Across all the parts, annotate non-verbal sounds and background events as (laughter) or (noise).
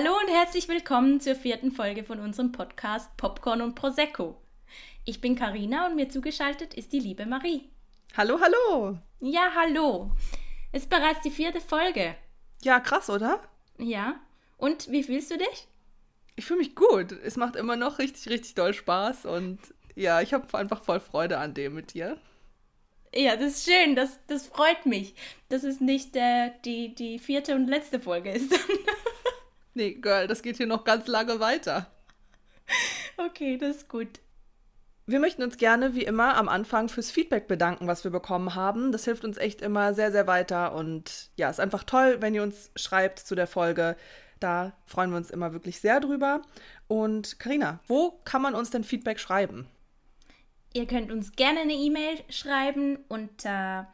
Hallo und herzlich willkommen zur vierten Folge von unserem Podcast Popcorn und Prosecco. Ich bin Karina und mir zugeschaltet ist die liebe Marie. Hallo, hallo. Ja, hallo. Ist bereits die vierte Folge. Ja, krass, oder? Ja. Und wie fühlst du dich? Ich fühle mich gut. Es macht immer noch richtig, richtig doll Spaß und ja, ich habe einfach voll Freude an dem mit dir. Ja, das ist schön. Das, das freut mich, dass es nicht äh, die, die vierte und letzte Folge ist. (laughs) nee, Girl, das geht hier noch ganz lange weiter. Okay, das ist gut. Wir möchten uns gerne wie immer am Anfang fürs Feedback bedanken, was wir bekommen haben. Das hilft uns echt immer sehr, sehr weiter und ja, ist einfach toll, wenn ihr uns schreibt zu der Folge. Da freuen wir uns immer wirklich sehr drüber. Und Karina, wo kann man uns denn Feedback schreiben? Ihr könnt uns gerne eine E-Mail schreiben unter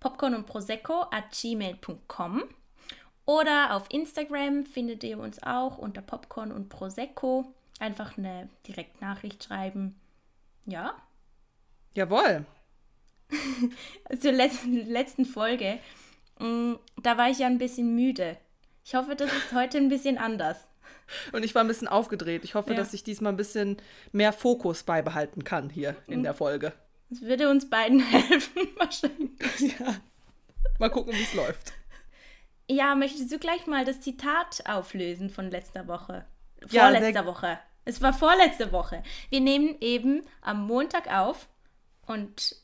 popcorn und prosecco at gmail.com oder auf Instagram findet ihr uns auch unter popcorn und prosecco. Einfach eine Direktnachricht schreiben. Ja? Jawohl. (laughs) Zur letzten, letzten Folge, mm, da war ich ja ein bisschen müde. Ich hoffe, das ist heute ein bisschen anders. Und ich war ein bisschen aufgedreht. Ich hoffe, ja. dass ich diesmal ein bisschen mehr Fokus beibehalten kann hier in der Folge. Das würde uns beiden (laughs) helfen, wahrscheinlich. Ja. Mal gucken, wie es läuft. Ja, möchtest du gleich mal das Zitat auflösen von letzter Woche? Vorletzter ja, Woche. Es war vorletzte Woche. Wir nehmen eben am Montag auf und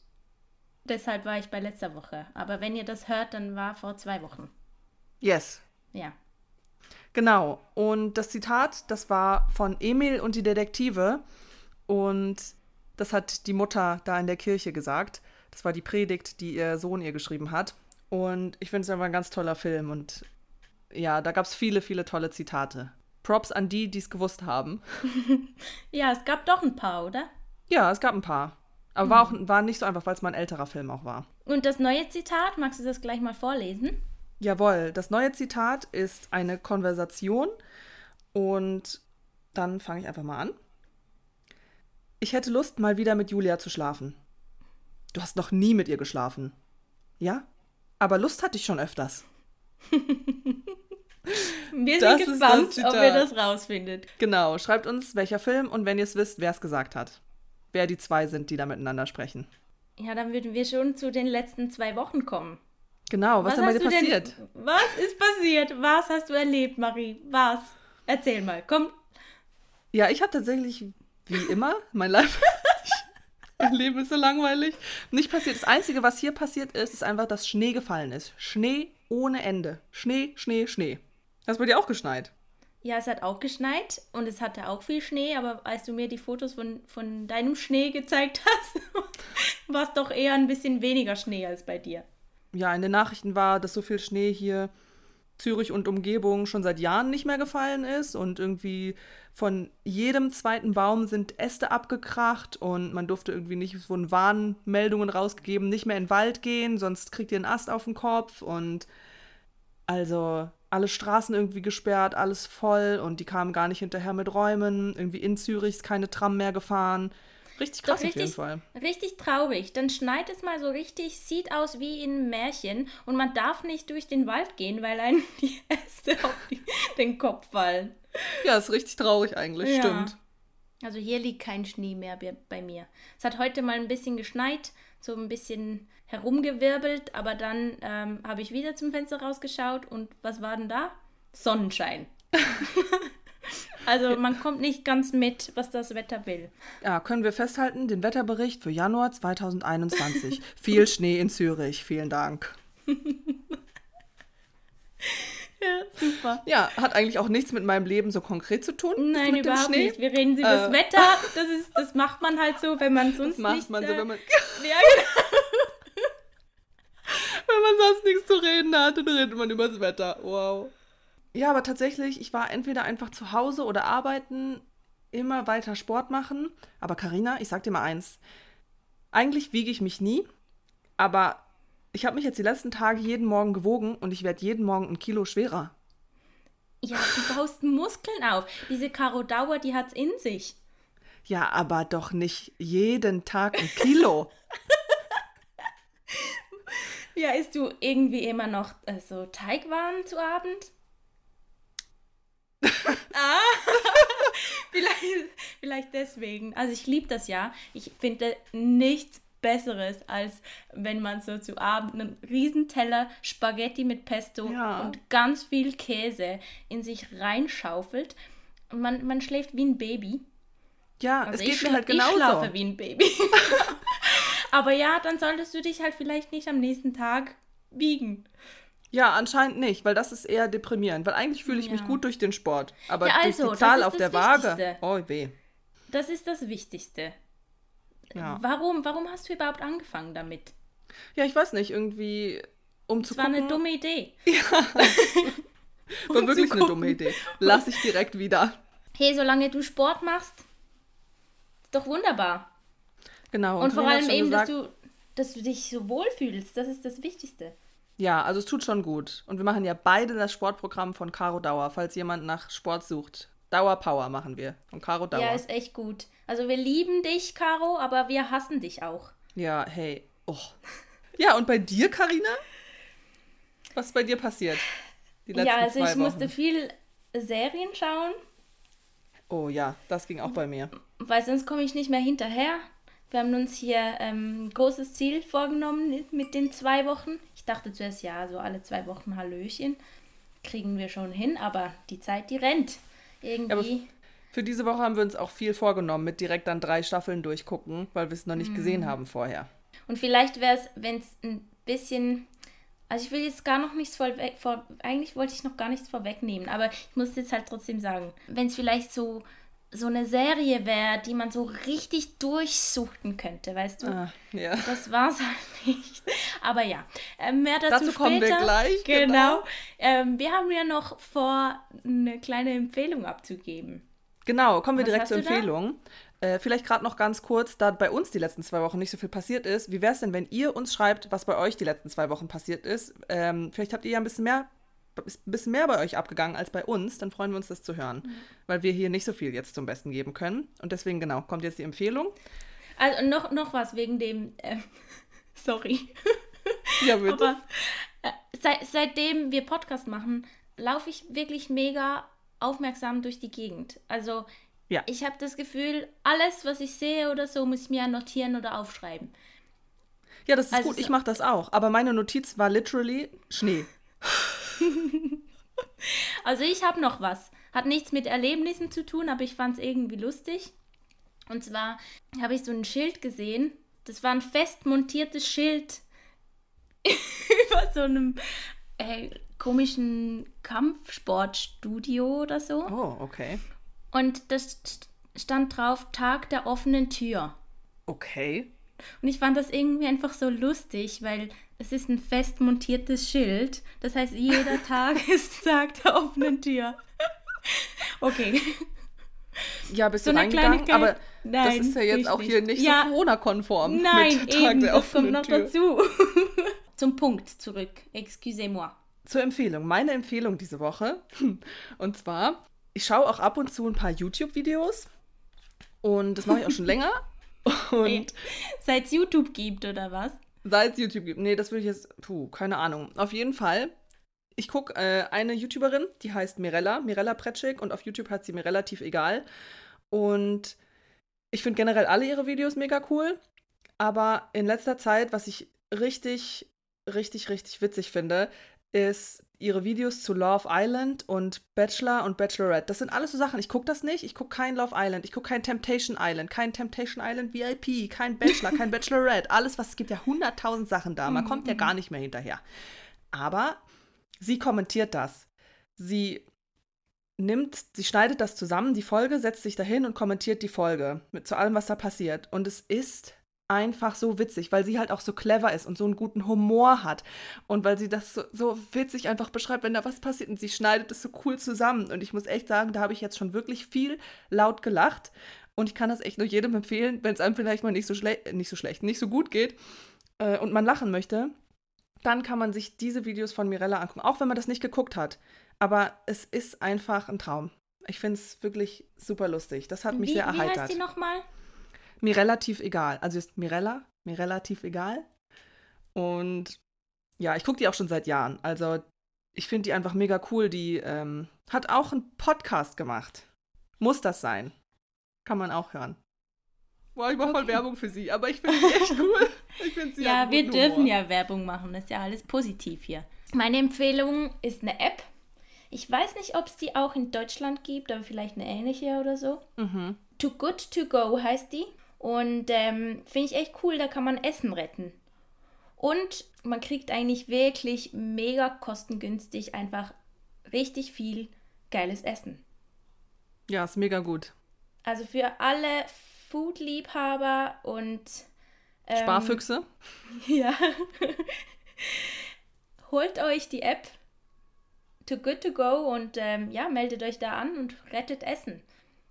deshalb war ich bei letzter Woche. Aber wenn ihr das hört, dann war vor zwei Wochen. Yes. Ja. Genau. Und das Zitat, das war von Emil und die Detektive. Und das hat die Mutter da in der Kirche gesagt. Das war die Predigt, die ihr Sohn ihr geschrieben hat. Und ich finde es einfach ein ganz toller Film. Und ja, da gab es viele, viele tolle Zitate. Props an die, die es gewusst haben. (laughs) ja, es gab doch ein paar, oder? Ja, es gab ein paar. Aber mhm. war, auch, war nicht so einfach, weil es mal ein älterer Film auch war. Und das neue Zitat, magst du das gleich mal vorlesen? Jawohl, das neue Zitat ist eine Konversation und dann fange ich einfach mal an. Ich hätte Lust, mal wieder mit Julia zu schlafen. Du hast noch nie mit ihr geschlafen. Ja? Aber Lust hatte ich schon öfters. (laughs) wir sind das gespannt, ob ihr das rausfindet. Genau, schreibt uns, welcher Film und wenn ihr es wisst, wer es gesagt hat. Wer die zwei sind, die da miteinander sprechen. Ja, dann würden wir schon zu den letzten zwei Wochen kommen. Genau, was, was ist denn bei dir passiert? Denn, was ist passiert? Was hast du erlebt, Marie? Was? Erzähl mal, komm. Ja, ich habe tatsächlich, wie immer, mein Life. Mein Leben ist so langweilig. Nicht passiert. Das Einzige, was hier passiert ist, ist einfach, dass Schnee gefallen ist. Schnee ohne Ende. Schnee, Schnee, Schnee. Hast du bei dir auch geschneit? Ja, es hat auch geschneit und es hatte auch viel Schnee, aber als du mir die Fotos von, von deinem Schnee gezeigt hast, (laughs) war es doch eher ein bisschen weniger Schnee als bei dir ja, in den Nachrichten war, dass so viel Schnee hier Zürich und Umgebung schon seit Jahren nicht mehr gefallen ist und irgendwie von jedem zweiten Baum sind Äste abgekracht und man durfte irgendwie nicht, es wurden Warnmeldungen rausgegeben, nicht mehr in den Wald gehen, sonst kriegt ihr einen Ast auf den Kopf und also alle Straßen irgendwie gesperrt, alles voll und die kamen gar nicht hinterher mit Räumen. Irgendwie in Zürich ist keine Tram mehr gefahren. Richtig krass richtig, auf jeden Fall. Richtig traurig. Dann schneit es mal so richtig, sieht aus wie in einem Märchen und man darf nicht durch den Wald gehen, weil einem (laughs) die Äste auf die, den Kopf fallen. Ja, ist richtig traurig eigentlich, ja. stimmt. Also hier liegt kein Schnee mehr bei mir. Es hat heute mal ein bisschen geschneit, so ein bisschen herumgewirbelt, aber dann ähm, habe ich wieder zum Fenster rausgeschaut und was war denn da? Sonnenschein. (laughs) Also man kommt nicht ganz mit, was das Wetter will. Ja, können wir festhalten, den Wetterbericht für Januar 2021. Viel Schnee in Zürich. Vielen Dank. (laughs) Ja, super. Ja, hat eigentlich auch nichts mit meinem Leben so konkret zu tun. Nein, überhaupt nicht. Wir reden über äh. das Wetter. Das, ist, das macht man halt so, wenn man sonst das macht nichts, man so, wenn man. ja, genau. (laughs) wenn man sonst nichts zu reden hat, dann redet man über das Wetter. Wow. Ja, aber tatsächlich, ich war entweder einfach zu Hause oder arbeiten, immer weiter Sport machen. Aber Karina, ich sag dir mal eins. Eigentlich wiege ich mich nie, aber ich habe mich jetzt die letzten Tage jeden Morgen gewogen und ich werde jeden Morgen ein Kilo schwerer. Ja, du baust Muskeln auf. Diese Karo Dauer, die hat's in sich. Ja, aber doch nicht jeden Tag ein Kilo. (laughs) ja, isst du irgendwie immer noch äh, so Teigwaren zu Abend? Ah, (laughs) vielleicht, vielleicht deswegen. Also ich liebe das ja. Ich finde nichts Besseres, als wenn man so zu Abend einen Riesenteller Spaghetti mit Pesto Ja. und ganz viel Käse in sich reinschaufelt. Und man, man schläft wie ein Baby. Ja, Also es geht mir halt schla- ich genauso. schlafe wie ein Baby. (laughs) Aber ja, dann solltest du dich halt vielleicht nicht am nächsten Tag wiegen. Ja, anscheinend nicht, weil das ist eher deprimierend. Weil eigentlich fühle ich mich Ja. gut durch den Sport. Aber Ja, also, durch die Zahl auf der Waage. Wichtigste. Oh weh. Das ist das Wichtigste. Ja. Warum, warum hast du überhaupt angefangen damit? ja, ich weiß nicht, irgendwie um zu Das war gucken. (laughs) (laughs) eine dumme Idee. war um zu wirklich eine dumme Idee. Lass ich direkt wieder. Hey, solange du Sport machst, ist doch wunderbar. Genau. Und vor Corinna hat allem eben, dass gesagt- du, dass du dich so wohlfühlst. Das ist das Wichtigste. Ja, also es tut schon gut. Und wir machen ja beide das Sportprogramm von Caro Dauer, falls jemand nach Sport sucht. Dauer Power machen wir. Von Caro Dauer. Ja, ist echt gut. Also wir lieben dich, Caro, aber wir hassen dich auch. Ja, hey. Oh. Ja, und bei dir, Karina? Was ist bei dir passiert? Ja, also ich Wochen. musste viel Serien schauen, Oh ja, das ging auch bei mir. weil sonst komme ich nicht mehr hinterher. Wir haben uns hier ähm, ein großes Ziel vorgenommen mit den zwei Wochen. Ich dachte zuerst, ja, so alle zwei Wochen Hallöchen kriegen wir schon hin, aber die Zeit, die rennt. Irgendwie. Für diese Woche haben wir uns auch viel vorgenommen, mit direkt dann drei Staffeln durchgucken, weil wir es noch nicht Mhm. gesehen haben vorher. Und vielleicht wäre es, wenn es ein bisschen. Also ich will jetzt gar noch nichts vorweg, vor, eigentlich wollte ich noch gar nichts vorwegnehmen, aber ich muss jetzt halt trotzdem sagen, wenn es vielleicht so, so eine Serie wäre, die man so richtig durchsuchten könnte, weißt du? Ah, ja. Das war's halt nicht. Aber ja, äh, mehr dazu, Dazu kommen wir später. gleich, Genau. genau. Ähm, wir haben ja noch vor, eine kleine Empfehlung abzugeben. Genau, kommen wir Was direkt zur? Empfehlung. Äh, vielleicht gerade noch ganz kurz, da bei uns die letzten zwei Wochen nicht so viel passiert ist. Wie wäre es denn, wenn ihr uns schreibt, was bei euch die letzten zwei Wochen passiert ist? Ähm, vielleicht habt ihr ja ein bisschen mehr, ist ein bisschen mehr bei euch abgegangen als bei uns. Dann freuen wir uns, das zu hören, Mhm. weil wir hier nicht so viel jetzt zum Besten geben können. Und deswegen genau kommt jetzt die Empfehlung. Also noch, noch was wegen dem. ähm, (laughs) sorry. Ja bitte. Aber äh, seit, seitdem wir Podcast machen, laufe ich wirklich mega aufmerksam durch die Gegend. Also Ja. ich habe das Gefühl, alles, was ich sehe oder so, muss ich mir notieren oder aufschreiben. ja, das ist also gut. so- Ich mache das auch. Aber meine Notiz war literally Schnee. (laughs) (laughs) Also ich habe noch was. Hat nichts mit Erlebnissen zu tun, aber ich fand es irgendwie lustig. Und zwar habe ich so ein Schild gesehen. Das war ein fest montiertes Schild (laughs) über so einem äh, komischen Kampfsportstudio oder so. Oh, okay. Und das st- stand drauf Tag der offenen Tür. Okay. Und ich fand das irgendwie einfach so lustig, weil es ist ein fest montiertes Schild. Das heißt, jeder (laughs) Tag ist Tag der offenen Tür. Okay. Ja, bist So du reingegangen? Aber das Nein, ist ja jetzt auch hier nicht Ja. so Corona-konform. Nein, mit Tag eben, der das kommt noch Tür. dazu. (laughs) Zum Punkt zurück. Excusez-moi. Zur Empfehlung. Meine Empfehlung diese Woche. (laughs) Und zwar, ich schaue auch ab und zu ein paar YouTube-Videos. Und das mache ich auch schon länger. Und Seit es YouTube gibt, oder was? Seit es YouTube gibt. Nee, das will ich jetzt. Puh, keine Ahnung. Auf jeden Fall. Ich gucke äh, eine YouTuberin, die heißt Mirella, Mirella Pretschik. Und auf YouTube hat sie mir relativ egal. Und ich finde generell alle ihre Videos mega cool. Aber in letzter Zeit, was ich richtig, richtig, richtig witzig finde, ist ihre Videos zu Love Island und Bachelor und Bachelorette. Das sind alles so Sachen. Ich gucke das nicht. Ich gucke kein Love Island. Ich gucke kein Temptation Island. Kein Temptation Island VIP. Kein Bachelor. kein (laughs) Bachelorette. Alles, was es gibt ja hunderttausend Sachen da. Man kommt ja gar nicht mehr hinterher. Aber sie kommentiert das. Sie nimmt, sie schneidet das zusammen, die Folge, setzt sich dahin und kommentiert die Folge mit zu allem, was da passiert. Und es ist einfach so witzig, weil sie halt auch so clever ist und so einen guten Humor hat. Und weil sie das so, so witzig einfach beschreibt, wenn da was passiert und sie schneidet es so cool zusammen. Und ich muss echt sagen, da habe ich jetzt schon wirklich viel laut gelacht. Und ich kann das echt nur jedem empfehlen, wenn es einem vielleicht mal nicht so, schle nicht so schlecht, nicht so gut geht äh, und man lachen möchte, dann kann man sich diese Videos von Mirella angucken, auch wenn man das nicht geguckt hat. Aber es ist einfach ein Traum. Ich finde es wirklich super lustig. Das hat mich Wie, sehr wie erheitert. heißt die nochmal? Mir relativ egal. Also ist Mirella, mir relativ egal. Und ja, ich gucke die auch schon seit Jahren. Also ich finde die einfach mega cool. Die, ähm, hat auch einen Podcast gemacht. Muss das sein? Kann man auch hören. Boah, ich mache voll Werbung für sie, aber ich finde sie echt (laughs) cool. Ich find sie Ja, wir dürfen Humor. ja Werbung machen. Das ist ja alles positiv hier. Meine Empfehlung ist eine App. Ich weiß nicht, ob es die auch in Deutschland gibt, aber vielleicht eine ähnliche oder so. Mhm. Too Good To Go heißt die. Und ähm, finde ich echt cool, da kann man Essen retten. Und man kriegt eigentlich wirklich mega kostengünstig einfach richtig viel geiles Essen. Ja, ist mega gut. Also für alle Food-Liebhaber und ähm, Sparfüchse. (laughs) Ja. Holt euch die App Too Good To Go und ähm, ja, meldet euch da an und rettet Essen.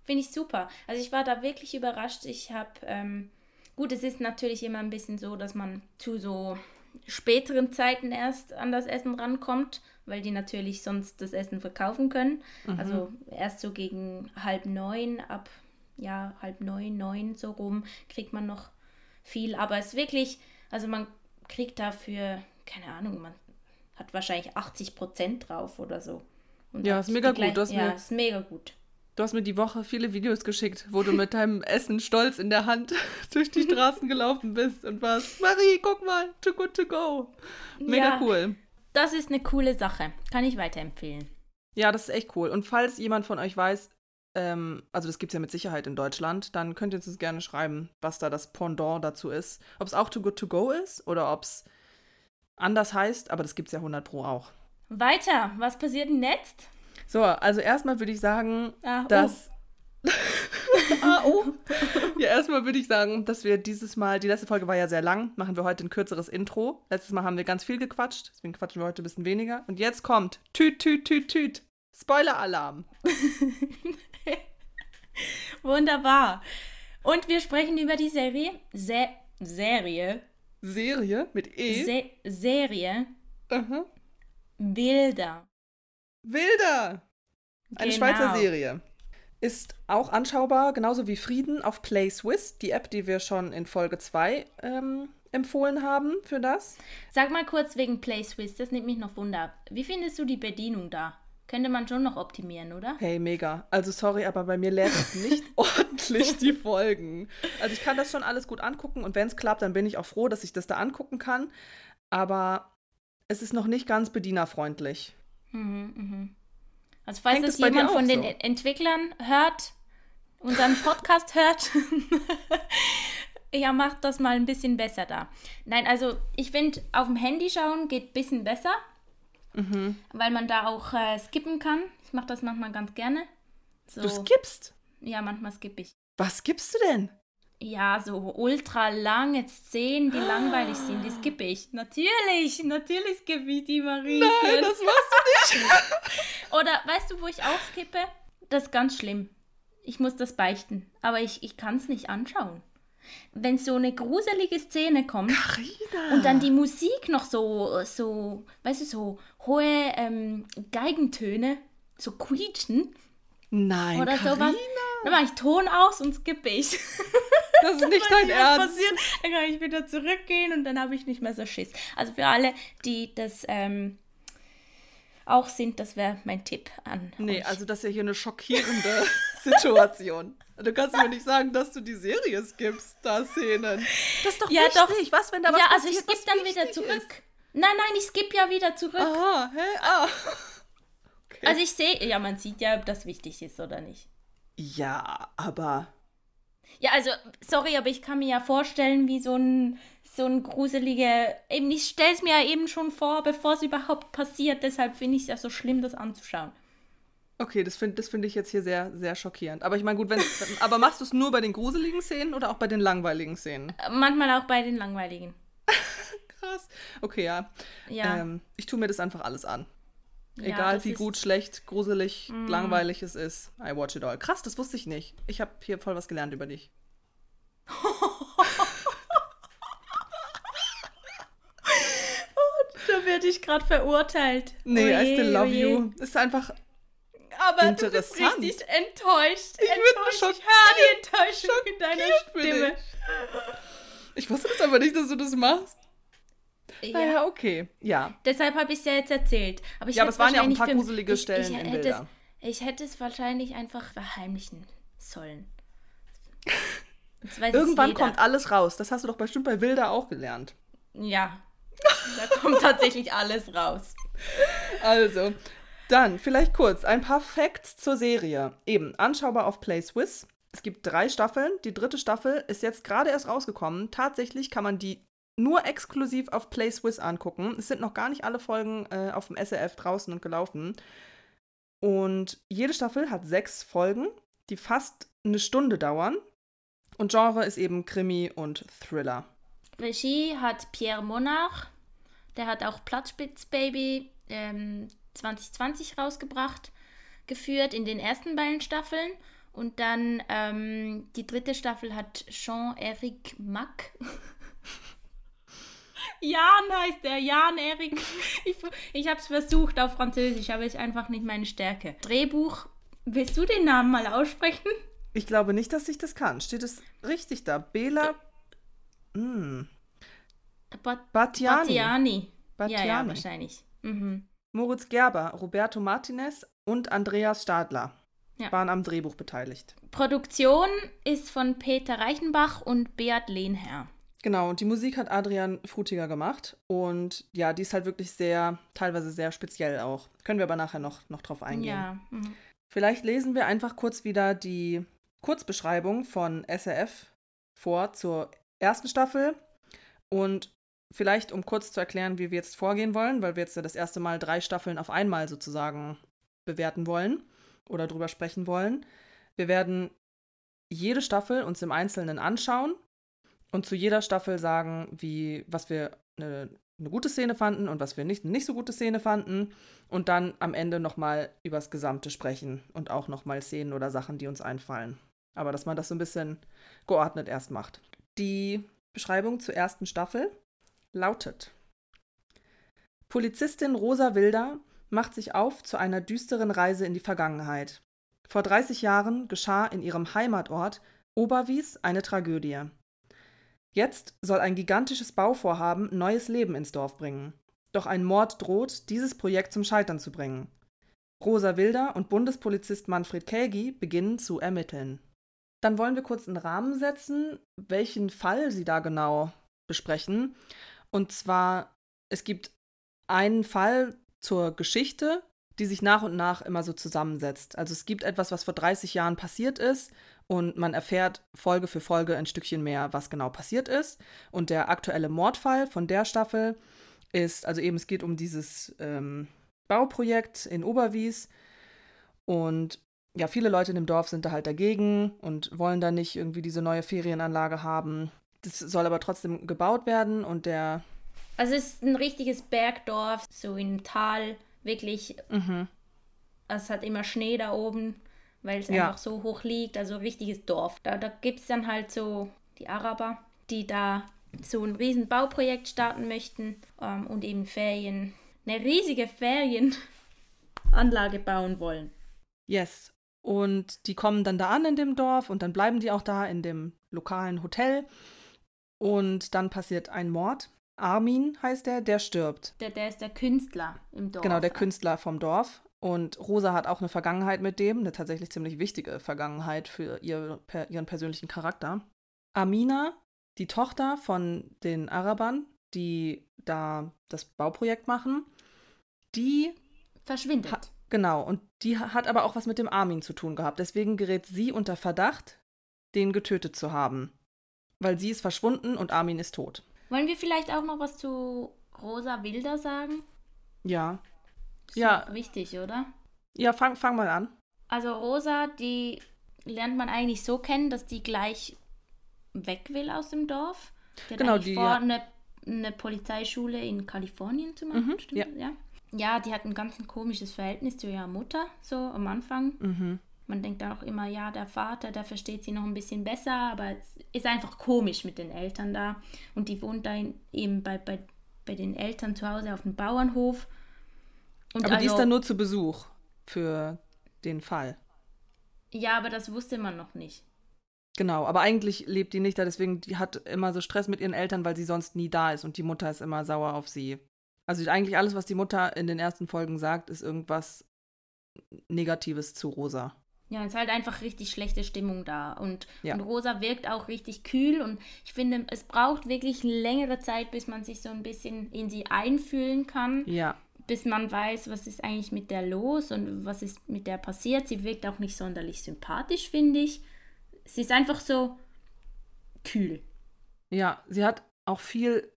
Finde ich super. Also ich war da wirklich überrascht. Ich habe, ähm, gut, es ist natürlich immer ein bisschen so, dass man zu so späteren Zeiten erst an das Essen rankommt, weil die natürlich sonst das Essen verkaufen können. Also erst so gegen halb neun, ab ja, halb neun, neun so rum, kriegt man noch viel. Aber es ist wirklich, also man kriegt dafür, keine Ahnung, man hat wahrscheinlich 80 Prozent drauf oder so. Und Ja, ist mega gut. hast ja, ist mega gut. Du hast mir die Woche viele Videos geschickt, wo du mit deinem Essen stolz in der Hand (laughs) durch die Straßen gelaufen bist und warst, Marie, guck mal, too good to go. Mega Ja. cool. Das ist eine coole Sache. Kann ich weiterempfehlen. Ja, das ist echt cool. Und falls jemand von euch weiß, ähm, also das gibt es ja mit Sicherheit in Deutschland, dann könnt ihr uns gerne schreiben, was da das Pendant dazu ist. Ob es auch too good to go ist oder ob es anders heißt, aber das gibt es ja 100 pro auch. Weiter, was passiert denn jetzt? So, also erstmal würde ich sagen, Ah, oh. dass. (laughs) ah, oh. (laughs) Ja, erstmal würde ich sagen, dass wir dieses Mal, die letzte Folge war ja sehr lang, machen wir heute ein kürzeres Intro. Letztes Mal haben wir ganz viel gequatscht, deswegen quatschen wir heute ein bisschen weniger. Und jetzt kommt Tüt, Tüt, Tüt, Tüt. Spoiler-Alarm. (laughs) Wunderbar. Und wir sprechen über die Serie. Se Serie. Serie mit E. Se Serie. Aha. Bilder. Wilder. Eine Genau. Schweizer Serie. Ist auch anschaubar, genauso wie Frieden auf Play Swiss, die App, die wir schon in Folge 2 ähm, empfohlen haben für das. Sag mal kurz wegen Play Swiss, das nimmt mich noch Wunder. Wie findest du die Bedienung da? Könnte man schon noch optimieren, oder? Hey, mega. Also sorry, aber bei mir lädt es nicht (laughs) ordentlich die Folgen. Also ich kann das schon alles gut angucken und wenn es klappt, dann bin ich auch froh, dass ich das da angucken kann. Aber es ist noch nicht ganz bedienerfreundlich. Mhm, mhm. Also falls Hängt dir jemand von den so? E- Entwicklern hört, unseren Podcast hört, (laughs) ja, macht das mal ein bisschen besser da. Nein, also ich finde, auf dem Handy schauen geht ein bisschen besser, Mhm. weil man da auch äh, skippen kann. Ich mache das manchmal ganz gerne. So, Du skippst. Ja, manchmal skippe ich. Was skippst du denn? Ja, so ultra lange Szenen, die langweilig sind, die skippe ich. Natürlich, natürlich skippe ich die, Marie. Nein, das machst du nicht. (laughs) Oder weißt du, wo ich auch skippe? Das ist ganz schlimm. Ich muss das beichten. Aber ich, ich kann es nicht anschauen. Wenn so eine gruselige Szene kommt Carina. und dann die Musik noch so, so weißt du, so hohe ähm, Geigentöne, so quietschen Nein, oder Carina. sowas, dann mache ich Ton aus und skippe ich. (laughs) Das ist nicht dein Ernst. passiert. Dann kann ich wieder zurückgehen und dann habe ich nicht mehr so Schiss. Also für alle, die das ähm, auch sind, das wäre mein Tipp an Nee, euch. also das ist ja hier eine schockierende (laughs) Situation. Du kannst mir nicht sagen, dass du die Serie skippst, da Szenen. Das ist doch Ja, wichtig. doch. Was, wenn da was ja, also ich skippe dann wieder zurück. ist? Nein, nein, ich skippe ja wieder zurück. Aha, hä? Ah. (laughs) Okay. Also ich sehe, ja, man sieht ja, ob das wichtig ist oder nicht. ja, aber Ja, also, sorry, aber ich kann mir ja vorstellen, wie so ein, so ein gruselige, eben, ich stelle es mir ja eben schon vor, bevor es überhaupt passiert, deshalb finde ich es ja so schlimm, das anzuschauen. okay, das finde das find ich jetzt hier sehr, sehr schockierend. Aber ich meine, gut, wenn (laughs) aber machst du es nur bei den gruseligen Szenen oder auch bei den langweiligen Szenen? Äh, Manchmal auch bei den langweiligen. (laughs) Krass. Okay, ja. Ja. Ähm, ich tue mir das einfach alles an. Ja, Egal wie gut, schlecht, gruselig, langweilig es ist. I watch it all. Krass, das wusste ich nicht. Ich habe hier voll was gelernt über dich. Da werde ich gerade verurteilt. Nee, I Oje, still love oje. you. Ist einfach. Aber du bist richtig enttäuscht. Ich bin. Ich höre die Enttäuschung in deiner Stimme. Ich wusste das aber nicht, dass du das machst. Ja. Naja, okay. Ja. Deshalb habe ich es ja jetzt erzählt. Aber ich Ja, aber es waren ja auch ein paar gruselige ich, Stellen ich in hätte Bilder. Es, Ich hätte es wahrscheinlich einfach verheimlichen sollen. Irgendwann kommt alles raus. Das hast du doch bestimmt bei Wilder auch gelernt. Ja, da kommt tatsächlich alles raus. Also, dann vielleicht kurz ein paar Facts zur Serie. Eben, anschaubar auf Play Swiss. Es gibt drei Staffeln. Die dritte Staffel ist jetzt gerade erst rausgekommen. Tatsächlich kann man die nur exklusiv auf Play Swiss angucken. Es sind noch gar nicht alle Folgen äh, auf dem SRF draußen und gelaufen. Und jede Staffel hat sechs Folgen, die fast eine Stunde dauern. Und Genre ist eben Krimi und Thriller. Regie hat Pierre Monarch. Der hat auch Platzspitzbaby ähm, 2020 rausgebracht, geführt in den ersten beiden Staffeln. Und dann ähm, die dritte Staffel hat Jean-Eric Mack. (laughs) Jan heißt er, Jan Erik. (laughs) Ich, ich habe es versucht auf Französisch, aber ist einfach nicht meine Stärke. Drehbuch, willst du den Namen mal aussprechen? Ich glaube nicht, dass ich das kann. Steht es richtig da? Bela. Hm. Bat Battiani. Battiani. Battiani. Ja, ja, wahrscheinlich. Mhm. Moritz Gerber, Roberto Martinez und Andreas Stadler ja. waren am Drehbuch beteiligt. Produktion ist von Peter Reichenbach und Beat Lehnherr. Genau, und die Musik hat Adrian Frutiger gemacht. Und ja, die ist halt wirklich sehr, teilweise sehr speziell auch. Können wir aber nachher noch, noch drauf eingehen. Ja. Mhm. Vielleicht lesen wir einfach kurz wieder die Kurzbeschreibung von SRF vor zur ersten Staffel. Und vielleicht, um kurz zu erklären, wie wir jetzt vorgehen wollen, weil wir jetzt ja das erste Mal drei Staffeln auf einmal sozusagen bewerten wollen oder drüber sprechen wollen. Wir werden jede Staffel uns im Einzelnen anschauen und zu jeder Staffel sagen, wie, was wir eine, eine gute Szene fanden und was wir nicht, nicht so gute Szene fanden. Und dann am Ende nochmal übers Gesamte sprechen und auch nochmal Szenen oder Sachen, die uns einfallen. Aber dass man das so ein bisschen geordnet erst macht. Die Beschreibung zur ersten Staffel lautet: Polizistin Rosa Wilder macht sich auf zu einer düsteren Reise in die Vergangenheit. Vor 30 Jahren geschah in ihrem Heimatort Oberwies eine Tragödie. Jetzt soll ein gigantisches Bauvorhaben neues Leben ins Dorf bringen. Doch ein Mord droht, dieses Projekt zum Scheitern zu bringen. Rosa Wilder und Bundespolizist Manfred Kägi beginnen zu ermitteln. Dann wollen wir kurz einen Rahmen setzen, welchen Fall sie da genau besprechen. Und zwar, es gibt einen Fall zur Geschichte, die sich nach und nach immer so zusammensetzt. Also es gibt etwas, was vor 30 Jahren passiert ist und man erfährt Folge für Folge ein Stückchen mehr, was genau passiert ist. Und der aktuelle Mordfall von der Staffel ist, also eben es geht um dieses ähm, Bauprojekt in Oberwies und ja, viele Leute in dem Dorf sind da halt dagegen und wollen da nicht irgendwie diese neue Ferienanlage haben. Das soll aber trotzdem gebaut werden und der. Also es ist ein richtiges Bergdorf, so im Tal, wirklich. Mhm. Es hat immer Schnee da oben weil es ja. einfach so hoch liegt, also richtiges Dorf. Da, da gibt es dann halt so die Araber, die da so ein riesen Bauprojekt starten möchten ähm, und eben Ferien, eine riesige Ferienanlage bauen wollen. Yes. Und die kommen dann da an in dem Dorf und dann bleiben die auch da in dem lokalen Hotel. Und dann passiert ein Mord. Armin heißt der, der stirbt. Der, der ist der Künstler im Dorf. Genau, der Künstler vom Dorf. Und Rosa hat auch eine Vergangenheit mit dem, eine tatsächlich ziemlich wichtige Vergangenheit für ihr, per, ihren persönlichen Charakter. Amina, die Tochter von den Arabern, die da das Bauprojekt machen, die verschwindet. Ha, genau, und die hat aber auch was mit dem Armin zu tun gehabt. Deswegen gerät sie unter Verdacht, den getötet zu haben. Weil sie ist verschwunden und Armin ist tot. Wollen wir vielleicht auch noch was zu Rosa Wilder sagen? Ja, ja. wichtig, oder? Ja, fang, fang mal an. Also Rosa, die lernt man eigentlich so kennen, dass die gleich weg will aus dem Dorf. Die genau, die vor, eine, eine Polizeischule in Kalifornien zu machen, mhm, stimmt ja. ja. Ja, die hat ein ganz ein komisches Verhältnis zu ihrer Mutter, so am Anfang. Mhm. Man denkt dann auch immer, ja, der Vater, der versteht sie noch ein bisschen besser, aber es ist einfach komisch mit den Eltern da. Und die wohnt da in, eben bei, bei, bei den Eltern zu Hause auf dem Bauernhof. Und aber die ist dann nur zu Besuch für den Fall. Ja, aber das wusste man noch nicht. Genau, aber eigentlich lebt die nicht da, deswegen die hat immer so Stress mit ihren Eltern, weil sie sonst nie da ist und die Mutter ist immer sauer auf sie. Also eigentlich alles, was die Mutter in den ersten Folgen sagt, ist irgendwas Negatives zu Rosa. Ja, es ist halt einfach richtig schlechte Stimmung da. Und, Ja. und Rosa wirkt auch richtig kühl. Und ich finde, es braucht wirklich längere Zeit, bis man sich so ein bisschen in sie einfühlen kann. Ja, Bis man weiß, was ist eigentlich mit der los und was ist mit der passiert. Sie wirkt auch nicht sonderlich sympathisch, finde ich. Sie ist einfach so kühl. ja, sie hat auch viel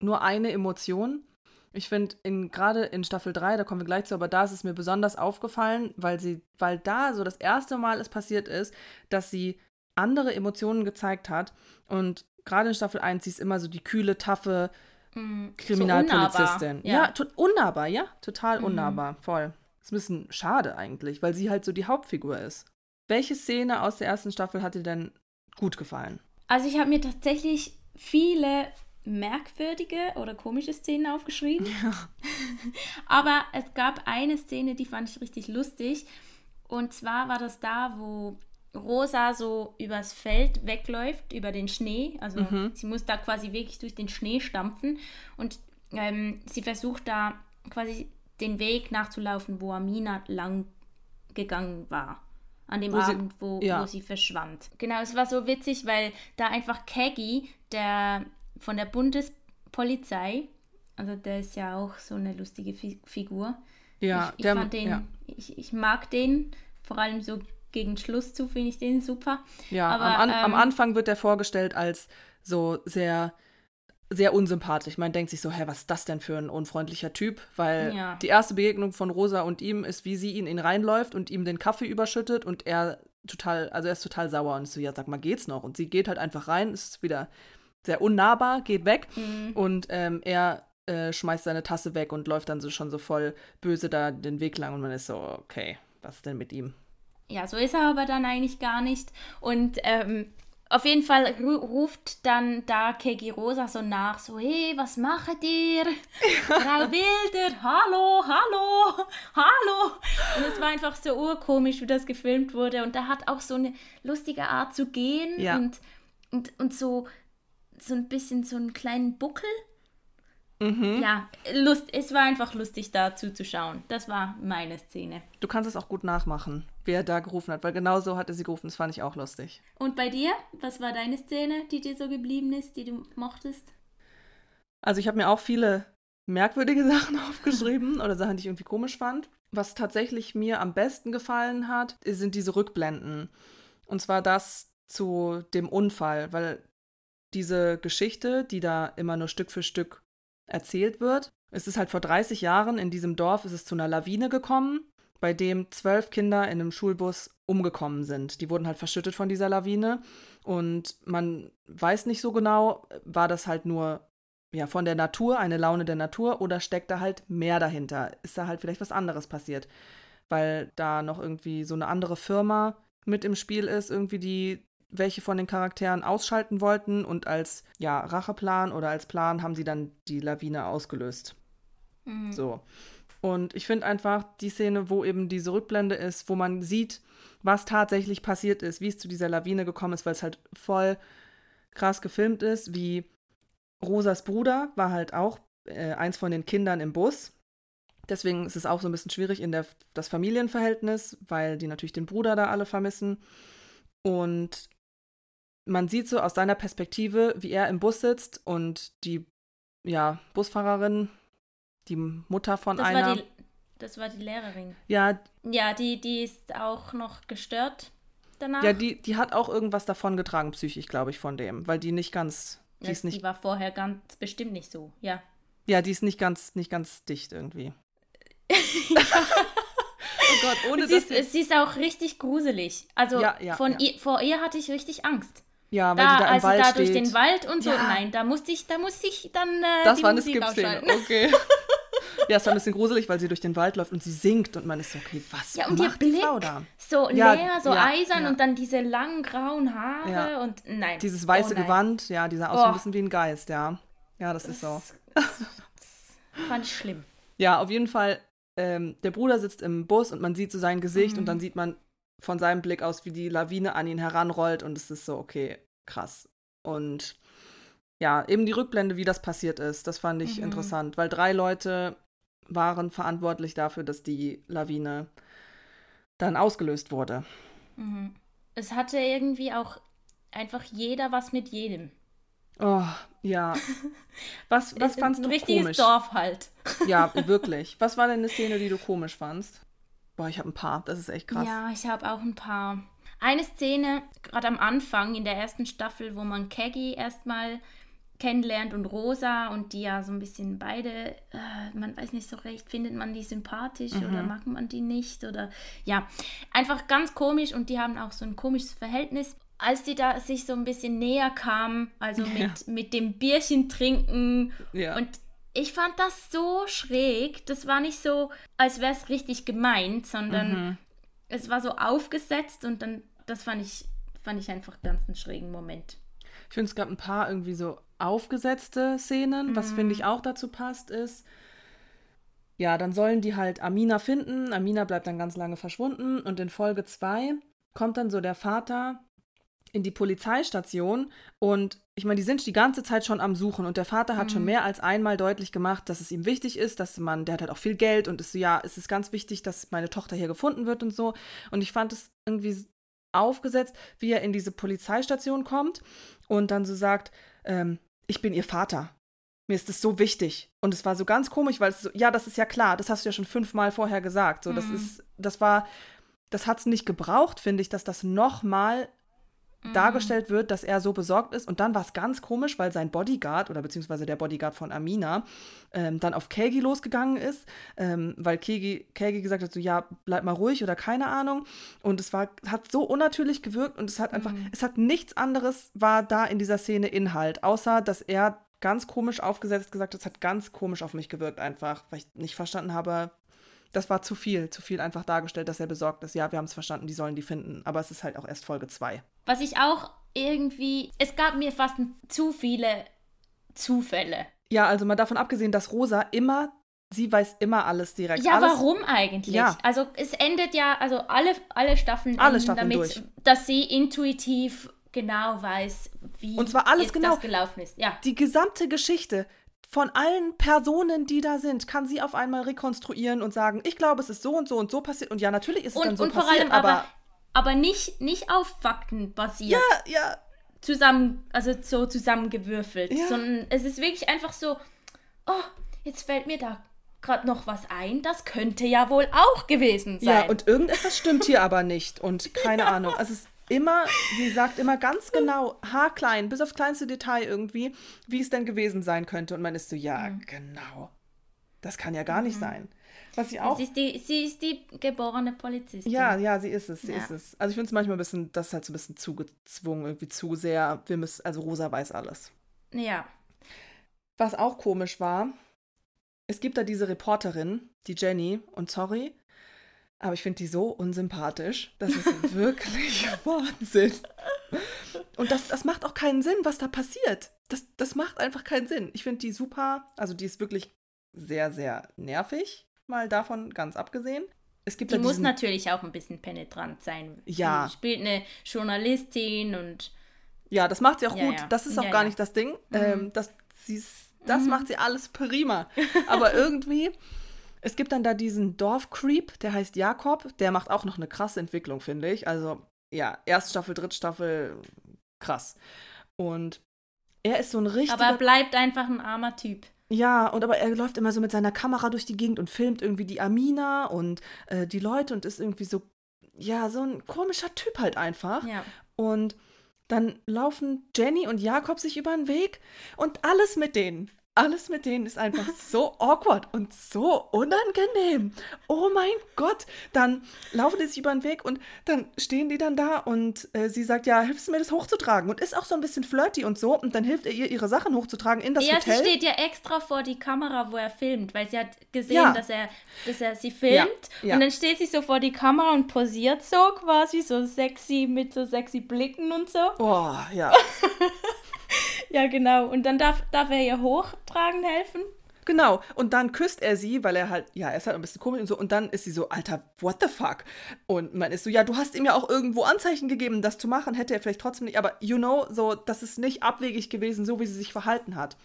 nur eine Emotion. Ich finde, in, gerade in Staffel 3, da kommen wir gleich zu, aber da ist es mir besonders aufgefallen, weil sie, weil da so das erste Mal es passiert ist, dass sie andere Emotionen gezeigt hat. Und gerade in Staffel 1, sie ist immer so die kühle, taffe Mm, Kriminalpolizistin. So ja, to unnahbar, ja, total Mhm. unnahbar, voll. Ist ein bisschen schade eigentlich, weil sie halt so die Hauptfigur ist. Welche Szene aus der ersten Staffel hat dir denn gut gefallen? Also ich habe mir tatsächlich viele merkwürdige oder komische Szenen aufgeschrieben. (laughs) Aber es gab eine Szene, die fand ich richtig lustig. Und zwar war das da, wo Rosa so übers Feld wegläuft, über den Schnee. Also Mhm. sie muss da quasi wirklich durch den Schnee stampfen. Und ähm, sie versucht da quasi den Weg nachzulaufen, wo Amina lang gegangen war. An dem Wo sie- Abend, wo, ja. wo sie verschwand. Genau, es war so witzig, weil da einfach Keggy, der von der Bundespolizei, also der ist ja auch so eine lustige Fi Figur. Ja, ich, ich der, fand den, ja, ich, ich mag den, vor allem so gegen Schluss zu finde ich den super. ja aber, am, An am ähm, Anfang wird er vorgestellt als so sehr, sehr unsympathisch. Man denkt sich so, hä, was ist das denn für ein unfreundlicher Typ? Weil Ja. die erste Begegnung von Rosa und ihm ist, wie sie in ihn reinläuft und ihm den Kaffee überschüttet und er total, also er ist total sauer und ich so, ja, sag mal, geht's noch? Und sie geht halt einfach rein, ist wieder sehr unnahbar, geht weg Mhm. und ähm, er äh, schmeißt seine Tasse weg und läuft dann so schon so voll böse da den Weg lang und man ist so, okay, was ist denn mit ihm? Ja, so ist er aber dann eigentlich gar nicht. Und ähm, auf jeden Fall ru ruft dann da Kegi Rosa so nach, so, hey, was macht ihr? (laughs) Frau Wilder, hallo, hallo, hallo. Und es war einfach so urkomisch, wie das gefilmt wurde. Und er hat auch so eine lustige Art zu gehen Ja. und, und, und so, so ein bisschen so einen kleinen Buckel. Mhm. Ja, Lust, es war einfach lustig da zuzuschauen. Das war meine Szene. Du kannst es auch gut nachmachen, wer da gerufen hat, weil genau so hat er sie gerufen, das fand ich auch lustig. Und bei dir? Was war deine Szene, die dir so geblieben ist, die du mochtest? Also ich habe mir auch viele merkwürdige (laughs) Sachen aufgeschrieben oder Sachen, die ich irgendwie komisch fand. Was tatsächlich mir am besten gefallen hat, sind diese Rückblenden. Und zwar das zu dem Unfall, weil diese Geschichte, die da immer nur Stück für Stück erzählt wird, es ist halt vor 30 Jahren in diesem Dorf, ist es zu einer Lawine gekommen, bei dem zwölf Kinder in einem Schulbus umgekommen sind. Die wurden halt verschüttet von dieser Lawine und man weiß nicht so genau, war das halt nur ja, von der Natur, eine Laune der Natur, oder steckt da halt mehr dahinter? Ist da halt vielleicht was anderes passiert? Weil da noch irgendwie so eine andere Firma mit im Spiel ist, irgendwie die welche von den Charakteren ausschalten wollten und als ja, Racheplan oder als Plan haben sie dann die Lawine ausgelöst. Mhm. So. Und ich finde einfach die Szene, wo eben diese Rückblende ist, wo man sieht, was tatsächlich passiert ist, wie es zu dieser Lawine gekommen ist, weil es halt voll krass gefilmt ist, wie Rosas Bruder war halt auch äh, eins von den Kindern im Bus. Deswegen ist es auch so ein bisschen schwierig in der, das Familienverhältnis, weil die natürlich den Bruder da alle vermissen. Und man sieht so aus seiner Perspektive, wie er im Bus sitzt und die ja, Busfahrerin, die Mutter von Das einer. war, die, das war die Lehrerin. ja, Ja, die, die ist auch noch gestört danach. ja, die, die hat auch irgendwas davon getragen, psychisch, glaube ich, von dem, weil die nicht ganz, die Ja, ist nicht, die war vorher ganz bestimmt nicht so. Ja. ja, die ist nicht ganz, nicht ganz dicht irgendwie. (laughs) oh Gott, ohne Sie dass ist, sie ist auch richtig gruselig. Also Ja, ja, von ja. Ihr, vor ihr hatte ich richtig Angst. Ja, weil Da, die da im also Wald da steht. durch den Wald und so. Ja. Nein, da musste ich, da musste ich dann äh, das die war eine Skip-Szene, okay. (laughs) ja, es war ein bisschen gruselig, weil sie durch den Wald läuft und sie singt und man ist so, okay, was Ja, und macht die Blick, Frau da? so Ja, leer, so ja, eisern ja. und dann diese langen grauen Haare und nein. Dieses weiße oh nein. Gewand, ja, die sah aus Oh. ein bisschen wie ein Geist, ja. Ja, das ist so. (laughs) Fand ich schlimm. Ja, auf jeden Fall, ähm, der Bruder sitzt im Bus und man sieht so sein Gesicht Mhm. und dann sieht man von seinem Blick aus, wie die Lawine an ihn heranrollt und es ist so, okay, krass. Und ja, eben die Rückblende, wie das passiert ist, das fand ich Mhm. interessant, weil drei Leute waren verantwortlich dafür, dass die Lawine dann ausgelöst wurde. Mhm. Es hatte irgendwie auch einfach jeder was mit jedem. Oh, ja. (laughs) Was, was Ist fandst ein du richtiges komisch? Dorf halt. Ja, (laughs) wirklich. Was war denn eine Szene, die du komisch fandst? Boah, ich habe ein paar. Das ist echt krass. Ja, ich habe auch ein paar. Eine Szene, gerade am Anfang in der ersten Staffel, wo man Keggy erstmal kennenlernt und Rosa und die ja so ein bisschen beide, äh, man weiß nicht so recht, findet man die sympathisch oder mag man die nicht oder ja, einfach ganz komisch und die haben auch so ein komisches Verhältnis. Als die da sich so ein bisschen näher kamen, also (laughs) mit, Ja. mit dem Bierchen trinken Ja. und ich fand das so schräg. Das war nicht so, als wäre es richtig gemeint, sondern Mhm. es war so aufgesetzt und dann, das fand ich, fand ich einfach ganz einen schrägen Moment. Ich finde, es gab ein paar irgendwie so aufgesetzte Szenen. Was finde Mhm. ich auch dazu passt, ist, ja, dann sollen die halt Amina finden. Amina bleibt dann ganz lange verschwunden. Und in Folge 2 kommt dann so der Vater in die Polizeistation und ich meine, die sind die ganze Zeit schon am Suchen und der Vater hat schon mehr als einmal deutlich gemacht, dass es ihm wichtig ist, dass man, der hat halt auch viel Geld und ist so, ja, es ist ganz wichtig, dass meine Tochter hier gefunden wird und so. Und ich fand es irgendwie aufgesetzt, wie er in diese Polizeistation kommt und dann so sagt, ähm, ich bin ihr Vater. Mir ist das so wichtig. Und es war so ganz komisch, weil es so, ja, das ist ja klar, das hast du ja schon fünfmal vorher gesagt. So, das Mhm. ist, das war, das hat es nicht gebraucht, finde ich, dass das nochmal Mhm. dargestellt wird, dass er so besorgt ist. Und dann war es ganz komisch, weil sein Bodyguard oder beziehungsweise der Bodyguard von Amina ähm, dann auf Kegi losgegangen ist, ähm, weil Kegi, Kegi gesagt hat, so ja, bleib mal ruhig oder keine Ahnung. Und es war, hat so unnatürlich gewirkt und es hat einfach, es hat nichts anderes war da in dieser Szene Inhalt, außer dass er ganz komisch aufgesetzt gesagt hat, es hat ganz komisch auf mich gewirkt einfach, weil ich nicht verstanden habe, das war zu viel, zu viel einfach dargestellt, dass er besorgt ist. Ja, wir haben es verstanden, die sollen die finden, aber es ist halt auch erst Folge 2. Was ich auch irgendwie, es gab mir fast zu viele Zufälle. Ja, also mal davon abgesehen, dass Rosa immer, sie weiß immer alles direkt. Ja, alles, warum eigentlich? Ja. Also es endet ja, also alle, alle Staffeln Alle Staffeln damit, durch. dass sie intuitiv genau weiß, wie Und zwar alles genau. das gelaufen ist. Ja. Die gesamte Geschichte von allen Personen, die da sind, kann sie auf einmal rekonstruieren und sagen, ich glaube, es ist so und so und so passiert. Und ja, natürlich ist es dann Und, so und vor passiert, allem aber, aber, aber nicht, nicht auf Fakten basiert. ja, ja, zusammen, also so zusammengewürfelt, Ja. sondern es ist wirklich einfach so, oh, jetzt fällt mir da gerade noch was ein, das könnte ja wohl auch gewesen sein. ja, und irgendetwas stimmt hier aber nicht und keine (laughs) Ahnung. Also es ist immer, sie sagt immer ganz genau, haarklein, bis aufs kleinste Detail irgendwie, wie es denn gewesen sein könnte. Und man ist so, ja, Mhm. genau. Das kann ja gar nicht sein. Was ich auch sie, ist die, sie ist die geborene Polizistin. Ja, ja, sie ist es, sie Ja. ist es. Also ich finde es manchmal ein bisschen, das ist halt so ein bisschen zugezwungen, irgendwie zu sehr. Wir müssen, also Rosa weiß alles. Ja. Was auch komisch war, es gibt da diese Reporterin, die Jenny, und sorry, aber ich finde die so unsympathisch. Das ist (laughs) wirklich Wahnsinn. Und das, das macht auch keinen Sinn, was da passiert. Das, das macht einfach keinen Sinn. Ich finde die super, also die ist wirklich sehr, sehr nervig, mal davon ganz abgesehen. Es gibt Die da muss natürlich auch ein bisschen penetrant sein. Ja. Sie spielt eine Journalistin und Ja, das macht sie auch Ja, gut. ja. Das ist auch Ja, gar ja. nicht das Ding. Ähm, das das macht sie alles prima. (laughs) Aber irgendwie, es gibt dann da diesen Dorfcreep, der heißt Jakob. Der macht auch noch eine krasse Entwicklung, finde ich. Also, ja, erste Staffel, dritte Staffel, krass. Und er ist so ein richtiger. aber er bleibt einfach ein armer Typ. Ja, und aber er läuft immer so mit seiner Kamera durch die Gegend und filmt irgendwie die Amina und äh, die Leute und ist irgendwie so, ja, so ein komischer Typ halt einfach. Ja. Und dann laufen Jenny und Jakob sich über den Weg und alles mit denen. Alles mit denen ist einfach so awkward und so unangenehm. Oh mein Gott. Dann laufen die sich über den Weg und dann stehen die dann da und äh, sie sagt, ja, hilfst du mir das hochzutragen? Und ist auch so ein bisschen flirty und so. Und dann hilft er ihr, ihre Sachen hochzutragen in das Ja, sie Hotel. steht ja extra vor die Kamera, wo er filmt, weil sie hat gesehen, Ja. dass, er, dass er sie filmt. Ja, ja. Und dann steht sie so vor die Kamera und posiert so quasi, so sexy, mit so sexy Blicken und so. Boah, ja. (laughs) Ja, genau. Und dann darf, darf er ihr hochtragen helfen. Genau. Und dann küsst er sie, weil er halt, ja, er ist halt ein bisschen komisch und so. Und dann ist sie so, Alter, what the fuck? Und man ist so, ja, du hast ihm ja auch irgendwo Anzeichen gegeben, das zu machen. Hätte er vielleicht trotzdem nicht. Aber you know, so, das ist nicht abwegig gewesen, so wie sie sich verhalten hat.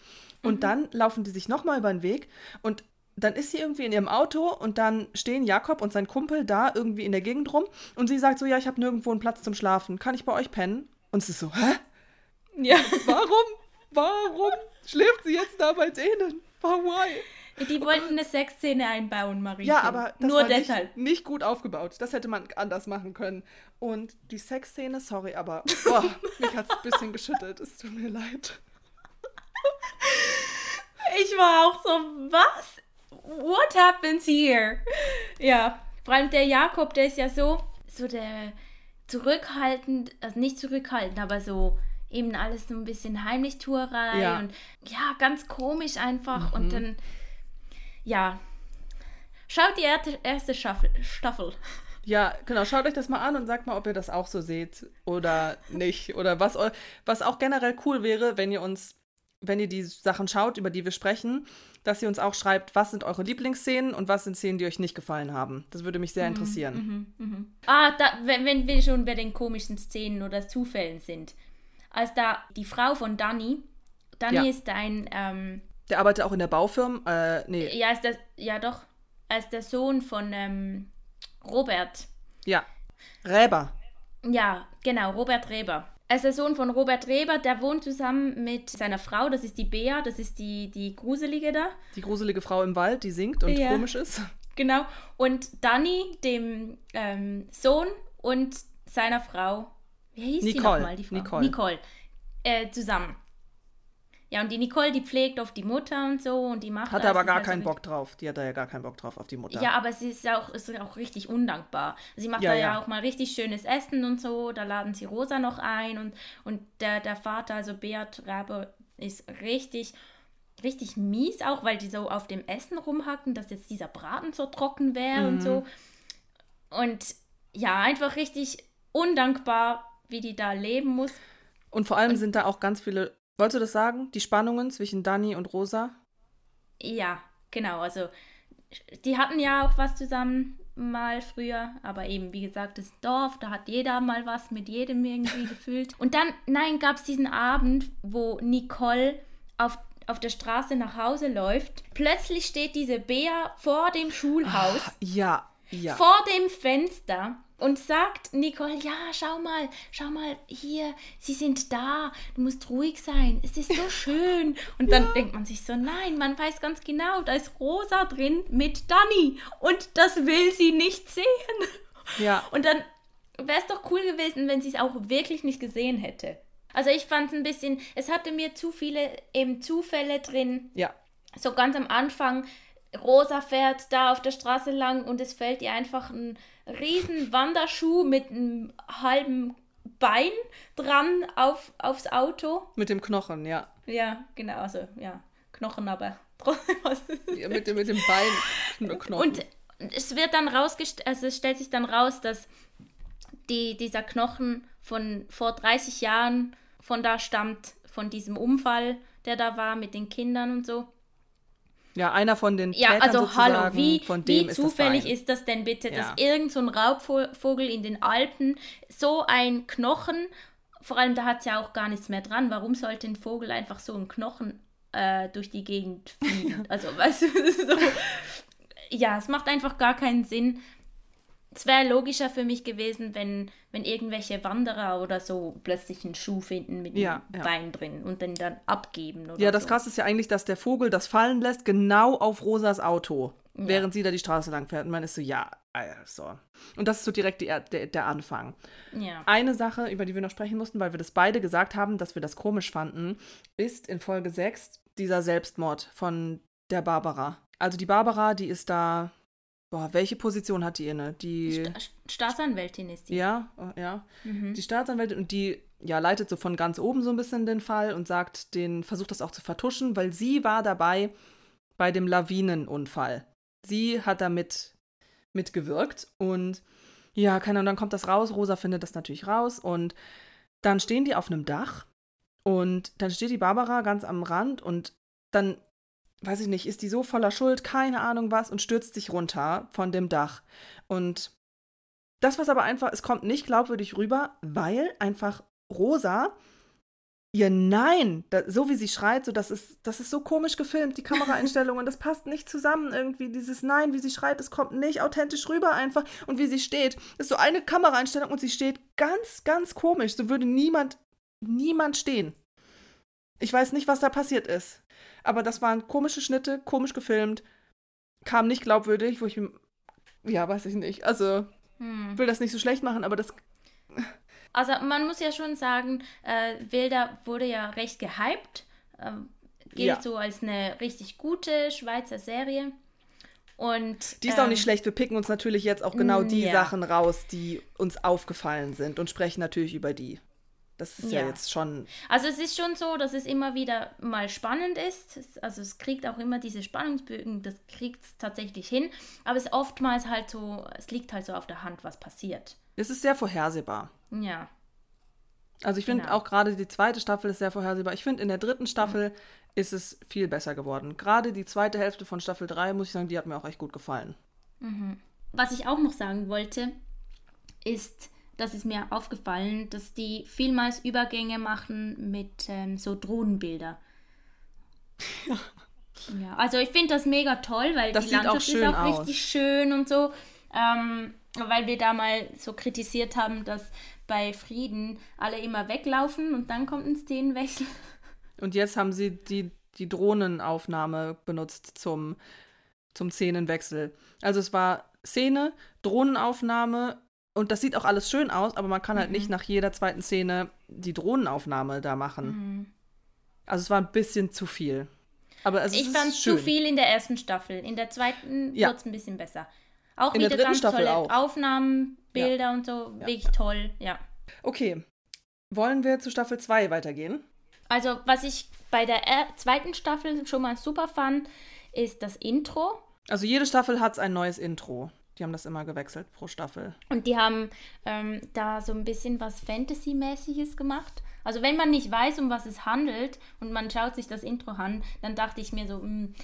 Und dann laufen die sich nochmal über den Weg. Und dann ist sie irgendwie in ihrem Auto und dann stehen Jakob und sein Kumpel da irgendwie in der Gegend rum und sie sagt so, ja, ich habe nirgendwo einen Platz zum Schlafen. Kann ich bei euch pennen? Und es ist so, hä? Ja. (laughs) Warum? Warum schläft sie jetzt da bei denen? Why? Die wollten eine Sexszene einbauen, Marie. Ja, aber das Nur war deshalb. Nicht, nicht gut aufgebaut. Das hätte man anders machen können. Und die Sexszene, sorry, aber (laughs) boah, mich hat es ein bisschen geschüttelt. Es tut mir leid. Ich war auch so, was? What happens here? Ja, vor allem der Jakob, der ist ja so, so der zurückhaltend, also nicht zurückhaltend, aber so eben alles so ein bisschen Heimlichtuerei Ja. und ja, ganz komisch einfach und dann, ja, schaut die erste, erste Staffel. Staffel. Ja, genau. Schaut euch das mal an und sagt mal, ob ihr das auch so seht oder nicht. Oder was, was auch generell cool wäre, wenn ihr uns, wenn ihr die Sachen schaut, über die wir sprechen, dass ihr uns auch schreibt, was sind eure Lieblingsszenen und was sind Szenen, die euch nicht gefallen haben. Das würde mich sehr interessieren. Ah, da, wenn, wenn wir schon bei den komischen Szenen oder Zufällen sind. Als da die Frau von Danny, Danny Ja. ist ein, ähm, Der arbeitet auch in der Baufirma. Äh, nee, ja, ist der, ja doch, er ist der Sohn von ähm, Robert. ja. Räber. Ja, genau, Robert Reber. Er ist der Sohn von Robert Reber, der wohnt zusammen mit seiner Frau, das ist die Bea, das ist die, die Gruselige da. Die gruselige Frau im Wald, die singt und Ja. komisch ist. Genau. Und Danny, dem ähm, Sohn und seiner Frau, wie hieß die Nicole. nochmal, die Frau? Nicole. Nicole. Äh, zusammen. Ja, und die Nicole, die pflegt auf die Mutter und so und die macht das, aber gar so keinen mit- Bock drauf. Die hat da ja gar keinen Bock drauf auf die Mutter. Ja, aber sie ist auch, ist auch richtig undankbar. Sie macht Ja, da ja, ja. auch mal richtig schönes Essen und so. Da laden sie Rosa noch ein und, und der, der Vater, also Beat Rabe, ist richtig, richtig mies auch, weil die so auf dem Essen rumhacken, dass jetzt dieser Braten so trocken wäre und Mhm. so. Und ja, einfach richtig undankbar, wie die da leben muss. Und vor allem sind da auch ganz viele, wolltest du das sagen? Die Spannungen zwischen Dani und Rosa? Ja, genau. Also, die hatten ja auch was zusammen mal früher, aber eben, wie gesagt, das Dorf, da hat jeder mal was mit jedem irgendwie (laughs) gefühlt. Und dann, nein, gab es diesen Abend, wo Nicole auf, auf der Straße nach Hause läuft. Plötzlich steht diese Bea vor dem Schulhaus Ja, ja. vor dem Fenster und sagt Nicole, ja, schau mal, schau mal hier, sie sind da, du musst ruhig sein, es ist so (laughs) schön. Und dann denkt man sich so, nein, man weiß ganz genau, da ist Rosa drin mit Dani und das will sie nicht sehen. ja. Und dann wäre es doch cool gewesen, wenn sie es auch wirklich nicht gesehen hätte. Also ich fand es ein bisschen, es hatte mir zu viele eben Zufälle drin, Ja. so ganz am Anfang, Rosa fährt da auf der Straße lang und es fällt ihr einfach ein riesen Wanderschuh mit einem halben Bein dran auf, aufs Auto. Mit dem Knochen, ja. Ja, genau, also ja, Knochen, aber (laughs) trotzdem was. ja mit, dem, mit dem Bein. Knochen. Und es wird dann rausgestellt, also es stellt sich dann raus, dass die, dieser Knochen von vor 30 Jahren von da stammt, von diesem Unfall, der da war mit den Kindern und so. Ja, einer von den Ja, Tätern also sozusagen, hallo, wie, von dem wie ist zufällig ist das denn bitte, dass Ja. irgend so ein Raubvogel in den Alpen so ein Knochen, vor allem da hat es ja auch gar nichts mehr dran, warum sollte ein Vogel einfach so einen Knochen äh, durch die Gegend fliegen? (laughs) also, weißt du, (laughs) so, ja, es macht einfach gar keinen Sinn. Es wäre logischer für mich gewesen, wenn, wenn irgendwelche Wanderer oder so plötzlich einen Schuh finden mit Ja, einem ja. Bein drin und den dann abgeben Ja, das so. krasse ist ja eigentlich, dass der Vogel das fallen lässt, genau auf Rosas Auto, während sie da die Straße lang fährt. Und man ist so, ja, also. Und das ist so direkt die, der, der Anfang. Ja. Eine Sache, über die wir noch sprechen mussten, weil wir das beide gesagt haben, dass wir das komisch fanden, ist in Folge 6 dieser Selbstmord von der Barbara. Also die Barbara, die ist da, boah, welche Position hat die inne? Die, Sta- Staatsanwältin ist die. ja, äh, ja, Mhm. die Staatsanwältin und die, ja, leitet so von ganz oben so ein bisschen den Fall und sagt, den, versucht das auch zu vertuschen, weil sie war dabei bei dem Lawinenunfall. Sie hat damit mitgewirkt und ja, keine Ahnung, dann kommt das raus, Rosa findet das natürlich raus und dann stehen die auf einem Dach und dann steht die Barbara ganz am Rand und dann, weiß ich nicht, ist die so voller Schuld, keine Ahnung was und stürzt sich runter von dem Dach. Und das, was aber einfach, es kommt nicht glaubwürdig rüber, weil einfach Rosa ihr Nein, da, so wie sie schreit, so das ist, das ist so komisch gefilmt, die Kameraeinstellungen, das passt nicht zusammen irgendwie. Dieses Nein, wie sie schreit, das kommt nicht authentisch rüber einfach. Und wie sie steht, ist so eine Kameraeinstellung und sie steht ganz, ganz komisch. So würde niemand, niemand stehen. Ich weiß nicht, was da passiert ist. Aber das waren komische Schnitte, komisch gefilmt, kam nicht glaubwürdig, wo ich, ja, weiß ich nicht. Also, hm. will das nicht so schlecht machen, aber das (laughs) also man muss ja schon sagen, äh, Wilder wurde ja recht gehypt. Äh, gilt ja. so als eine richtig gute Schweizer Serie. Und, die ist ähm, auch nicht ähm, schlecht. Wir picken uns natürlich jetzt auch genau die ja. Sachen raus, die uns aufgefallen sind und sprechen natürlich über die. Das ist ja. ja. jetzt schon. Also es ist schon so, dass es immer wieder mal spannend ist. Also es kriegt auch immer diese Spannungsbögen, das kriegt es tatsächlich hin. Aber es ist oftmals halt so, es liegt halt so auf der Hand, was passiert. Es ist sehr vorhersehbar. Ja. Also ich finde genau. auch gerade die zweite Staffel ist sehr vorhersehbar. Ich finde in der dritten Staffel mhm. ist es viel besser geworden. Gerade die zweite Hälfte von Staffel 3, muss ich sagen, die hat mir auch echt gut gefallen. Mhm. Was ich auch noch sagen wollte, ist, das ist mir aufgefallen, dass die vielmals Übergänge machen mit ähm, so Drohnenbilder. Ja. (laughs) ja. Also ich finde das mega toll, weil das die Landschaft auch ist auch aus. richtig schön und so. Ähm, weil wir da mal so kritisiert haben, dass bei Frieden alle immer weglaufen und dann kommt ein Szenenwechsel. (laughs) Und jetzt haben sie die, die Drohnenaufnahme benutzt zum, zum Szenenwechsel. Also es war Szene, Drohnenaufnahme und das sieht auch alles schön aus, aber man kann halt mhm. nicht nach jeder zweiten Szene die Drohnenaufnahme da machen. Mhm. Also es war ein bisschen zu viel. Aber es ich fand zu viel in der ersten Staffel. In der zweiten ja. wurde es ein bisschen besser. Auch in wieder ganz Staffel tolle auch. Aufnahmen, Bilder ja. und so. Ja. Wirklich toll, ja. Okay. Wollen wir zu Staffel 2 weitergehen? Also, was ich bei der zweiten Staffel schon mal super fand, ist das Intro. Also, jede Staffel hat ein neues Intro. Die haben das immer gewechselt pro Staffel. Und die haben ähm, da so ein bisschen was Fantasy-mäßiges gemacht. Also wenn man nicht weiß, um was es handelt und man schaut sich das Intro an, dann dachte ich mir so, mh, hm,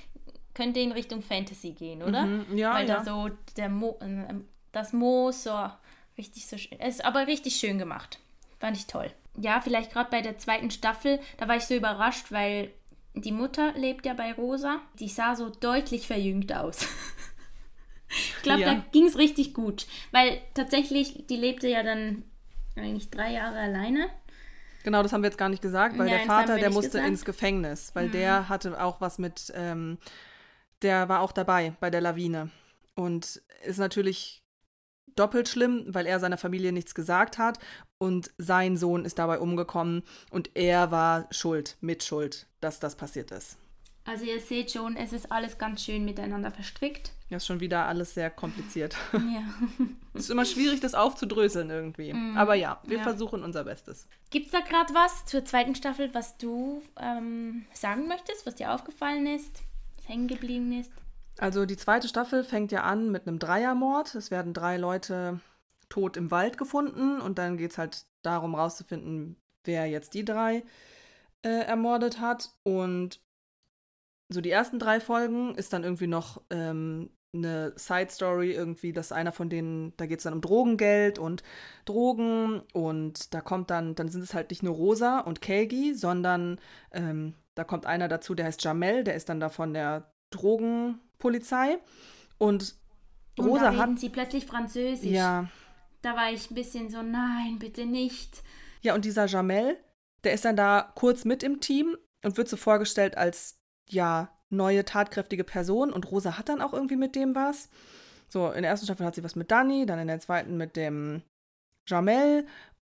könnte in Richtung Fantasy gehen, oder? Mhm, ja, Weil ja. da so der Mo, äh, das Moos so richtig so schön, ist aber richtig schön gemacht. Fand ich toll. Ja, vielleicht gerade bei der zweiten Staffel, da war ich so überrascht, weil die Mutter lebt ja bei Rosa. Die sah so deutlich verjüngt aus. (laughs) ich glaube, ja. da ging es richtig gut. Weil tatsächlich, die lebte ja dann eigentlich drei Jahre alleine. Genau, das haben wir jetzt gar nicht gesagt, weil ja, der Vater, der musste gesagt. ins Gefängnis, weil mhm. der hatte auch was mit ähm, der war auch dabei bei der Lawine. Und ist natürlich doppelt schlimm, weil er seiner Familie nichts gesagt hat und sein Sohn ist dabei umgekommen und er war schuld, mitschuld, dass das passiert ist. Also ihr seht schon, es ist alles ganz schön miteinander verstrickt. Ja, ist schon wieder alles sehr kompliziert. (laughs) (laughs) Ja. es ist immer schwierig, das aufzudröseln irgendwie. Mm, Aber ja, wir ja. versuchen unser Bestes. Gibt es da gerade was zur zweiten Staffel, was du ähm, sagen möchtest, was dir aufgefallen ist? hängen geblieben ist? Also die zweite Staffel fängt ja an mit einem Dreiermord. Es werden drei Leute tot im Wald gefunden und dann geht es halt darum rauszufinden, wer jetzt die drei äh, ermordet hat. Und so die ersten drei Folgen ist dann irgendwie noch ähm, eine Side Story irgendwie, dass einer von denen, da geht es dann um Drogengeld und Drogen und da kommt dann, dann sind es halt nicht nur Rosa und Kelgi, sondern ähm, da kommt einer dazu, der heißt Jamel, der ist dann da von der Drogenpolizei. Und Rosa und da hat. sie plötzlich Französisch. Ja. Da war ich ein bisschen so, nein, bitte nicht. Ja, und dieser Jamel, der ist dann da kurz mit im Team und wird so vorgestellt als, ja, neue tatkräftige Person. Und Rosa hat dann auch irgendwie mit dem was. So, in der ersten Staffel hat sie was mit Danny, dann in der zweiten mit dem Jamel.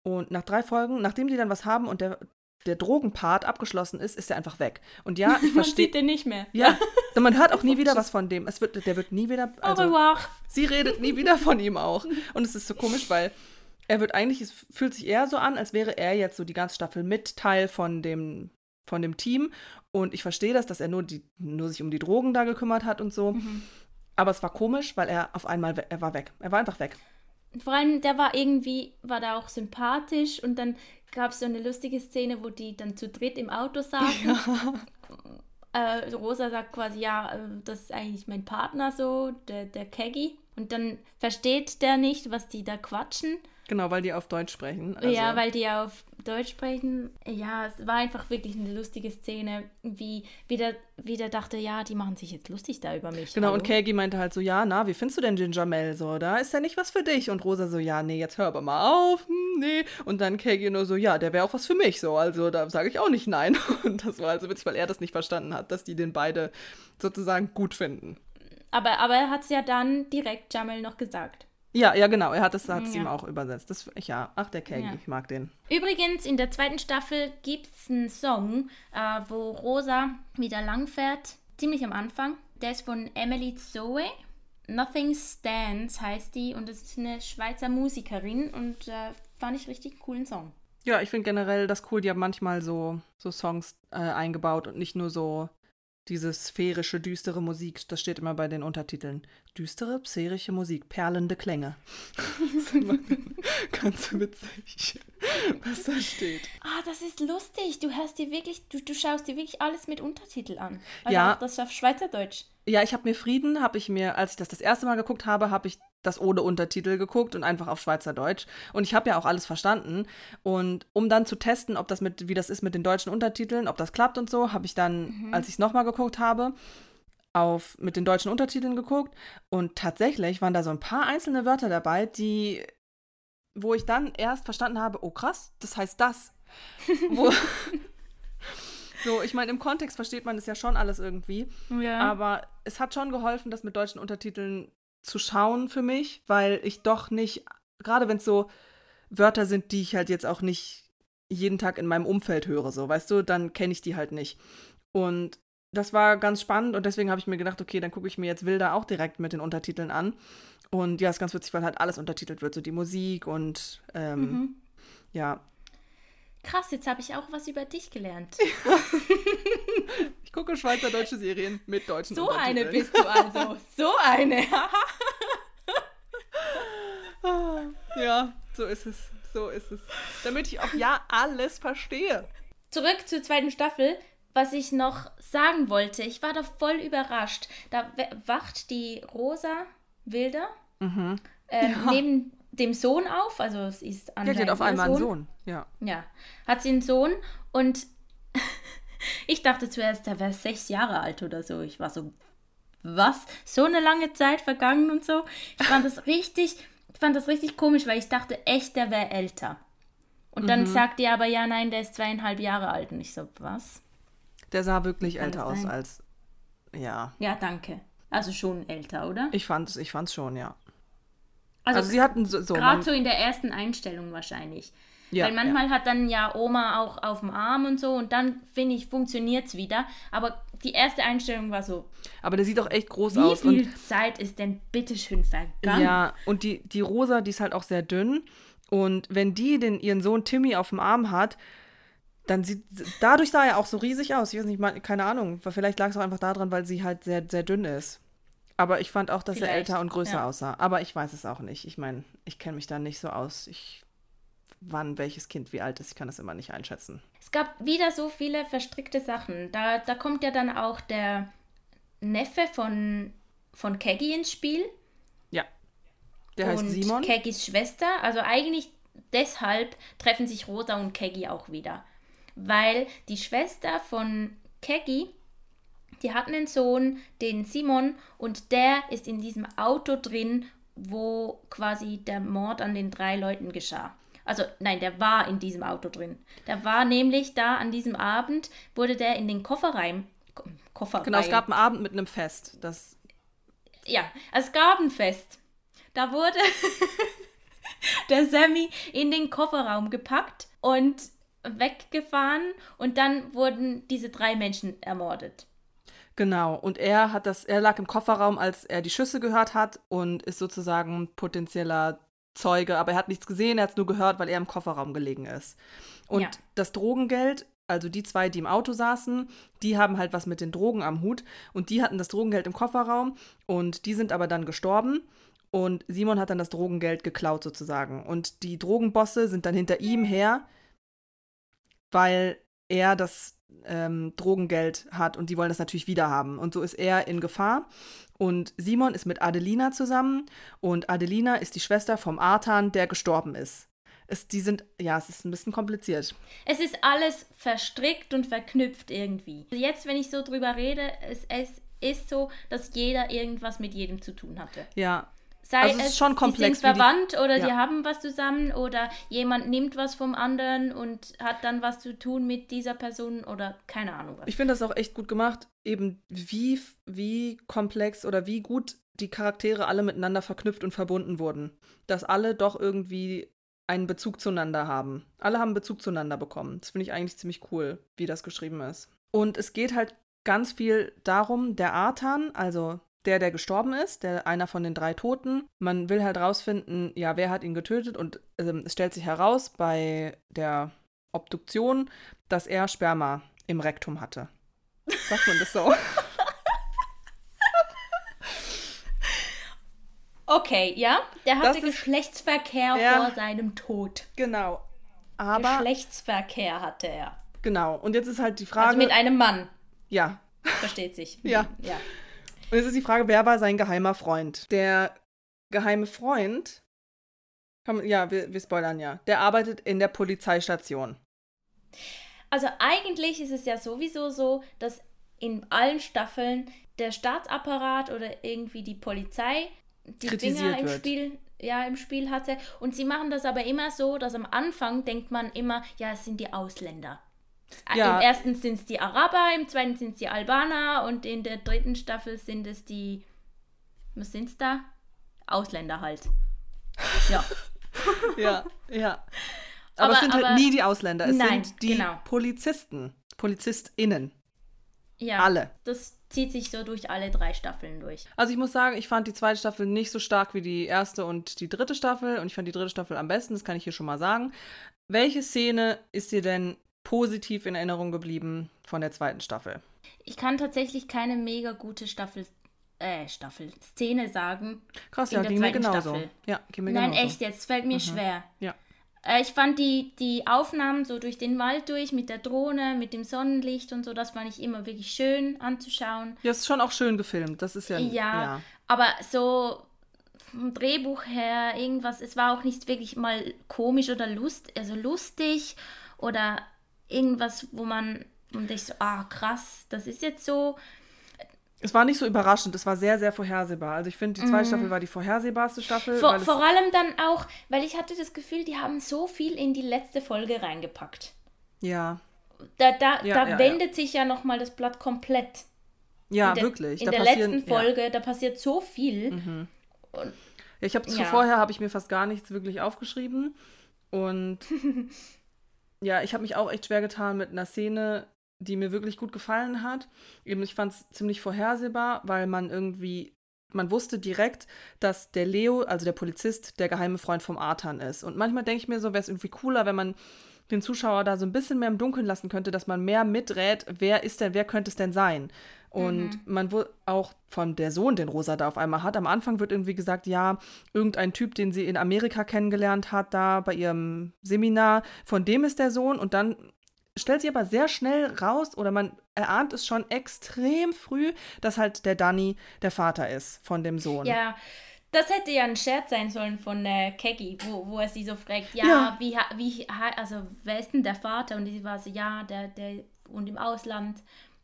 Und nach drei Folgen, nachdem die dann was haben und der der Drogenpart abgeschlossen ist, ist er einfach weg. Und ja, (laughs) ich verstehe. man sieht den nicht mehr. Ja, und man hört auch nie wieder (laughs) was von dem. Es wird, der wird nie wieder. Also, Au revoir. Sie redet nie wieder von ihm auch. Und es ist so komisch, weil er wird eigentlich, es fühlt sich eher so an, als wäre er jetzt so die ganze Staffel mit Teil von dem, von dem Team. Und ich verstehe das, dass er nur, die, nur sich um die Drogen da gekümmert hat und so. Mhm. Aber es war komisch, weil er auf einmal, er war weg. Er war einfach weg. Vor allem, der war irgendwie, war da auch sympathisch und dann gab es so eine lustige Szene, wo die dann zu dritt im Auto saßen. Ja. (laughs) Äh, Rosa sagt quasi, ja, äh, das ist eigentlich mein Partner so, der, der Keggy. Und dann versteht der nicht, was die da quatschen. Genau, weil die auf Deutsch sprechen. Also. Ja, weil die auf Deutsch sprechen. Ja, es war einfach wirklich eine lustige Szene, wie, wie, der, wie der dachte, ja, die machen sich jetzt lustig da über mich. Genau, Hallo? und Kagi meinte halt so, ja, na, wie findest du denn Ginger Mel so? Da ist ja nicht was für dich. Und Rosa so, ja, nee, jetzt hör aber mal auf, hm, nee. Und dann Kagi nur so, ja, der wäre auch was für mich so. Also da sage ich auch nicht nein. (laughs) Und das war also witzig, weil er das nicht verstanden hat, dass die den beide sozusagen gut finden. Aber, aber er hat es ja dann direkt Jamel noch gesagt. Ja, ja, genau. Er hat es hat's Ja. ihm auch übersetzt. Das, ja, ach, der Kagi, Ja. ich mag den. Übrigens, in der zweiten Staffel gibt es einen Song, äh, wo Rosa wieder langfährt, ziemlich am Anfang. Der ist von Emily Zoe. Nothing Stands heißt die und das ist eine Schweizer Musikerin und äh, fand ich richtig einen coolen Song. Ja, ich finde generell das cool. Die haben manchmal so, so Songs äh, eingebaut und nicht nur so diese sphärische, düstere Musik. Das steht immer bei den Untertiteln. Düstere, sphärische Musik, perlende Klänge. das ist immer ganz witzig, was da steht. Ah, das ist lustig. Du hörst dir wirklich, du, du schaust dir wirklich alles mit Untertitel an. Also Ja. auch das auf Schweizerdeutsch. Ja, ich habe mir Frieden, habe ich mir, als ich das das erste Mal geguckt habe, habe ich das ohne Untertitel geguckt und einfach auf Schweizerdeutsch. Und ich habe ja auch alles verstanden. Und um dann zu testen, ob das mit, wie das ist mit den deutschen Untertiteln, ob das klappt und so, habe ich dann, als ich es nochmal geguckt habe, auf mit den deutschen Untertiteln geguckt. Und tatsächlich waren da so ein paar einzelne Wörter dabei, die, wo ich dann erst verstanden habe, oh krass, das heißt das. (laughs) wo, (laughs) so, ich meine, im Kontext versteht man das ja schon alles irgendwie. Ja. Aber es hat schon geholfen, das mit deutschen Untertiteln zu schauen für mich, weil ich doch nicht, gerade wenn es so Wörter sind, die ich halt jetzt auch nicht jeden Tag in meinem Umfeld höre, so, weißt du, dann kenne ich die halt nicht. Und das war ganz spannend und deswegen habe ich mir gedacht, okay, dann gucke ich mir jetzt Wilder auch direkt mit den Untertiteln an. Und ja, ist ganz witzig, weil halt alles untertitelt wird, so die Musik und ähm, Mhm. ja. Krass, jetzt habe ich auch was über dich gelernt. (laughs) (laughs) (laughs) Ich gucke schweizerdeutsche Serien mit deutschen So eine bist du also. (laughs) So eine. (laughs) Ja, so ist es. So ist es. Damit ich auch ja alles verstehe. Zurück zur zweiten Staffel. Was ich noch sagen wollte, ich war da voll überrascht. Da wacht die Rosa Wilder ähm, neben dem Sohn auf. Also es ist Ja, anscheinend die hat auf einmal einen Sohn. Ja. Ja, hat sie einen Sohn und (laughs) ich dachte zuerst, der wäre sechs Jahre alt oder so. Ich war so, was? So eine lange Zeit vergangen und so. Ich fand das (laughs) richtig, ich fand das richtig komisch, weil ich dachte echt, der wäre älter. Und dann sagt ihr aber, ja, nein, der ist zweieinhalb Jahre alt. Und ich so, was? Der sah wirklich Kann älter aus als. Ja. Ja, danke. Also schon älter, oder? Ich fand's, ich fand's schon, ja. Also, Also, sie hatten so. so gerade so in der ersten Einstellung wahrscheinlich. Ja, Weil manchmal hat dann ja Oma auch auf dem Arm und so und dann, finde ich, funktioniert es wieder. Aber die erste Einstellung war so, ja. Aber der sieht auch echt groß wie aus. viel Und, Zeit ist denn bitteschön vergangen? ja, und die, die Rosa, die ist halt auch sehr dünn. Und wenn die den, ihren Sohn Timmy auf dem Arm hat, dann sieht. Dadurch sah er auch so riesig aus. Ich weiß nicht, mal- keine Ahnung. Vielleicht lag es auch einfach daran, weil sie halt sehr, sehr dünn ist. Aber ich fand auch, dass er Vielleicht, älter und größer ja. aussah. Aber ich weiß es auch nicht. Ich meine, ich kenne mich da nicht so aus. Ich, wann welches Kind wie alt ist, ich kann das immer nicht einschätzen. Es gab wieder so viele verstrickte Sachen. Da, da kommt ja dann auch der Neffe von, von Keggy ins Spiel. Ja. Der heißt und Simon. Keggys Schwester. Also eigentlich deshalb treffen sich Rosa und Keggy auch wieder. Weil die Schwester von Keggy, die hat einen Sohn, den Simon, und der ist in diesem Auto drin, wo quasi der Mord an den drei Leuten geschah. Also nein, der war in diesem Auto drin. Der war nämlich da an diesem Abend, wurde der in den Kofferraum. Ko- Kofferraum. Genau, es gab einen Abend mit einem Fest. Das, Ja, es gab ein Fest. Da wurde (laughs) der Sammy in den Kofferraum gepackt und weggefahren und dann wurden diese drei Menschen ermordet. genau. Und er hat das, er lag im Kofferraum, als er die Schüsse gehört hat und ist sozusagen potenzieller Zeuge, aber er hat nichts gesehen, er hat es nur gehört, weil er im Kofferraum gelegen ist. Und Ja. das Drogengeld, also die zwei, die im Auto saßen, die haben halt was mit den Drogen am Hut und die hatten das Drogengeld im Kofferraum und die sind aber dann gestorben. Und Simon hat dann das Drogengeld geklaut sozusagen. Und die Drogenbosse sind dann hinter ihm her, weil er das ähm, Drogengeld hat und die wollen das natürlich wieder haben. Und so ist er in Gefahr. Und Simon ist mit Adelina zusammen und Adelina ist die Schwester vom Artan, der gestorben ist. Es, die sind, ja, es ist ein bisschen kompliziert. Es ist alles verstrickt und verknüpft irgendwie. Jetzt, wenn ich so drüber rede, es, es ist so, dass jeder irgendwas mit jedem zu tun hatte. Ja, Sei Also es ist schon komplex, sie sind wie die- verwandt oder Ja. die haben was zusammen oder jemand nimmt was vom anderen und hat dann was zu tun mit dieser Person oder keine Ahnung was. Ich finde das auch echt gut gemacht, eben wie, wie komplex oder wie gut die Charaktere alle miteinander verknüpft und verbunden wurden. Dass alle doch irgendwie einen Bezug zueinander haben. Alle haben Bezug zueinander bekommen. Das finde ich eigentlich ziemlich cool, wie das geschrieben ist. Und es geht halt ganz viel darum, der Artan, also der, der gestorben ist, der einer von den drei Toten, man will halt rausfinden, ja, wer hat ihn getötet und ähm, es stellt sich heraus bei der Obduktion, dass er Sperma im Rektum hatte. Sagt man das so? (laughs) Okay, ja, der hatte ist- Geschlechtsverkehr Ja. vor seinem Tod. genau. Aber, Geschlechtsverkehr hatte er. genau. Und jetzt ist halt die Frage, Also mit einem Mann, ja. versteht sich. Ja. ja. Und jetzt ist die Frage, wer war sein geheimer Freund? Der geheime Freund, man, ja, wir, wir spoilern ja, der arbeitet in der Polizeistation. Also eigentlich ist es ja sowieso so, dass in allen Staffeln der Staatsapparat oder irgendwie die Polizei die Finger im wird. Spiel, ja, im Spiel hatte. Und sie machen das aber immer so, dass am Anfang denkt man immer, ja, es sind die Ausländer. Ja. Im ersten sind es die Araber, im zweiten sind es die Albaner und in der dritten Staffel sind es die, was sind es da? Ausländer halt. Ja. (laughs) Ja, ja. Aber, es Aber- sind halt aber- nie die Ausländer, es Nein, sind die genau. Polizisten, PolizistInnen. ja. Alle. Das zieht sich so durch alle drei Staffeln durch. Also ich muss sagen, ich fand die zweite Staffel nicht so stark wie die erste und die dritte Staffel und ich fand die dritte Staffel am besten, das kann ich hier schon mal sagen. Welche Szene ist dir denn positiv in Erinnerung geblieben von der zweiten Staffel? Ich kann tatsächlich keine mega gute Staffel, äh, Staffel, Szene sagen. Krass, ja, ging mir genauso. Staffel. Ja, ging mir Nein, genauso. echt jetzt, fällt mir schwer. Ja. Äh, ich fand die, die Aufnahmen so durch den Wald durch, mit der Drohne, mit dem Sonnenlicht und so, das fand ich immer wirklich schön anzuschauen. Ja, ist schon auch schön gefilmt. Das ist ja. Ja, aber so vom Drehbuch her, irgendwas, es war auch nicht wirklich mal komisch oder lust, also lustig oder irgendwas, wo man und ich so, ah krass, das ist jetzt so. Es war nicht so überraschend, es war sehr, sehr vorhersehbar. Also ich finde, die zweite Staffel war die vorhersehbarste Staffel. Mhm. Vor, vor allem dann auch, weil ich hatte das Gefühl, die haben so viel in die letzte Folge reingepackt. ja, Da, da, Ja, da ja, wendet sich ja nochmal das Blatt komplett. ja, in der, wirklich. In da der letzten ja. Mhm. Folge, da passiert so viel. Ja, ich habe Ja. zuvorher habe ich mir fast gar nichts wirklich aufgeschrieben und (laughs) ja, ich habe mich auch echt schwer getan mit einer Szene, die mir wirklich gut gefallen hat. Eben, ich fand es ziemlich vorhersehbar, weil man irgendwie man wusste direkt, dass der Leo, also der Polizist, der geheime Freund vom Artan ist. Und manchmal denke ich mir so, wäre es irgendwie cooler, wenn man den Zuschauer da so ein bisschen mehr im Dunkeln lassen könnte, dass man mehr miträt, wer ist denn, wer könnte es denn sein? Und man wo auch von der Sohn, den Rosa da auf einmal hat, am Anfang wird irgendwie gesagt, ja, irgendein Typ, den sie in Amerika kennengelernt hat, da bei ihrem Seminar, von dem ist der Sohn. Und dann stellt sie aber sehr schnell raus, oder man erahnt es schon extrem früh, dass halt der Danny der Vater ist von dem Sohn. Ja, das hätte ja ein Scherz sein sollen von äh, Keggy, wo, wo er sie so fragt, ja, Ja. wie, wie, also wer ist denn der Vater? Und sie war so, ja, der, der wohnt im Ausland.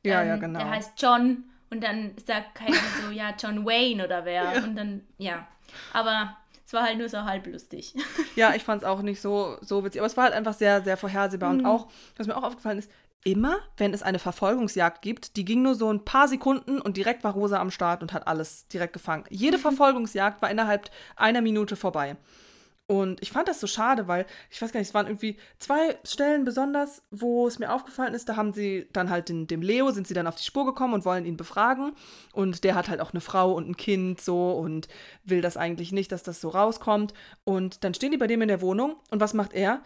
Ähm, Ja, ja, genau. Der heißt John. Und dann sagt Keggy so, ja, John Wayne oder wer. Und dann, ja. Aber es war halt nur so halb lustig. Ja, ich fand es auch nicht so, so witzig. Aber es war halt einfach sehr, sehr vorhersehbar. Mhm. Und auch, was mir auch aufgefallen ist, immer, wenn es eine Verfolgungsjagd gibt, die ging nur so ein paar Sekunden und direkt war Rosa am Start und hat alles direkt gefangen. Mhm. Jede Verfolgungsjagd war innerhalb einer Minute vorbei. Und ich fand das so schade, weil ich weiß gar nicht, es waren irgendwie zwei Stellen besonders, wo es mir aufgefallen ist, da haben sie dann halt den, dem Leo, sind sie dann auf die Spur gekommen und wollen ihn befragen. Und der hat halt auch eine Frau und ein Kind so und will das eigentlich nicht, dass das so rauskommt. Und dann stehen die bei dem in der Wohnung und was macht er?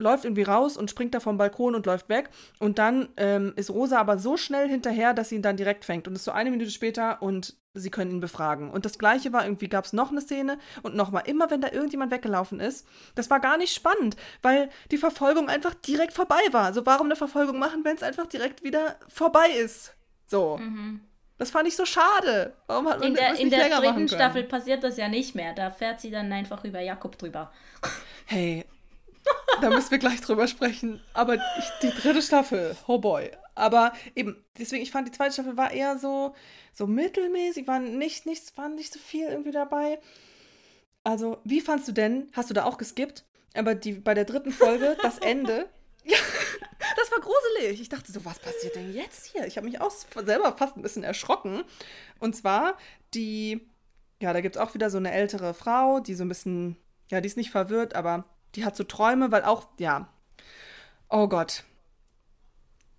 Läuft irgendwie raus und springt da vom Balkon und läuft weg. Und dann ähm, ist Rosa aber so schnell hinterher, dass sie ihn dann direkt fängt. Und ist so eine Minute später und sie können ihn befragen. Und das gleiche war, irgendwie gab es noch eine Szene und nochmal, immer wenn da irgendjemand weggelaufen ist, das war gar nicht spannend, weil die Verfolgung einfach direkt vorbei war. Also warum eine Verfolgung machen, wenn es einfach direkt wieder vorbei ist? So. Mhm. Das fand ich so schade. Warum hat man in der, das nicht in der länger dritten Staffel passiert das ja nicht mehr. Da fährt sie dann einfach über Jakob drüber. Hey, da müssen wir gleich drüber sprechen. Aber ich, die dritte Staffel, oh boy. Aber eben, deswegen, ich fand die zweite Staffel war eher so, so mittelmäßig, war nicht, nicht, war nicht so viel irgendwie dabei. Also, wie fandst du denn, hast du da auch geskippt? Aber die, bei der dritten Folge, das Ende, (laughs) ja, das war gruselig. Ich dachte so, was passiert denn jetzt hier? Ich habe mich auch selber fast ein bisschen erschrocken. Und zwar die, ja, da gibt es auch wieder so eine ältere Frau, die so ein bisschen, ja, die ist nicht verwirrt, aber die hat so Träume, weil auch, ja, oh Gott,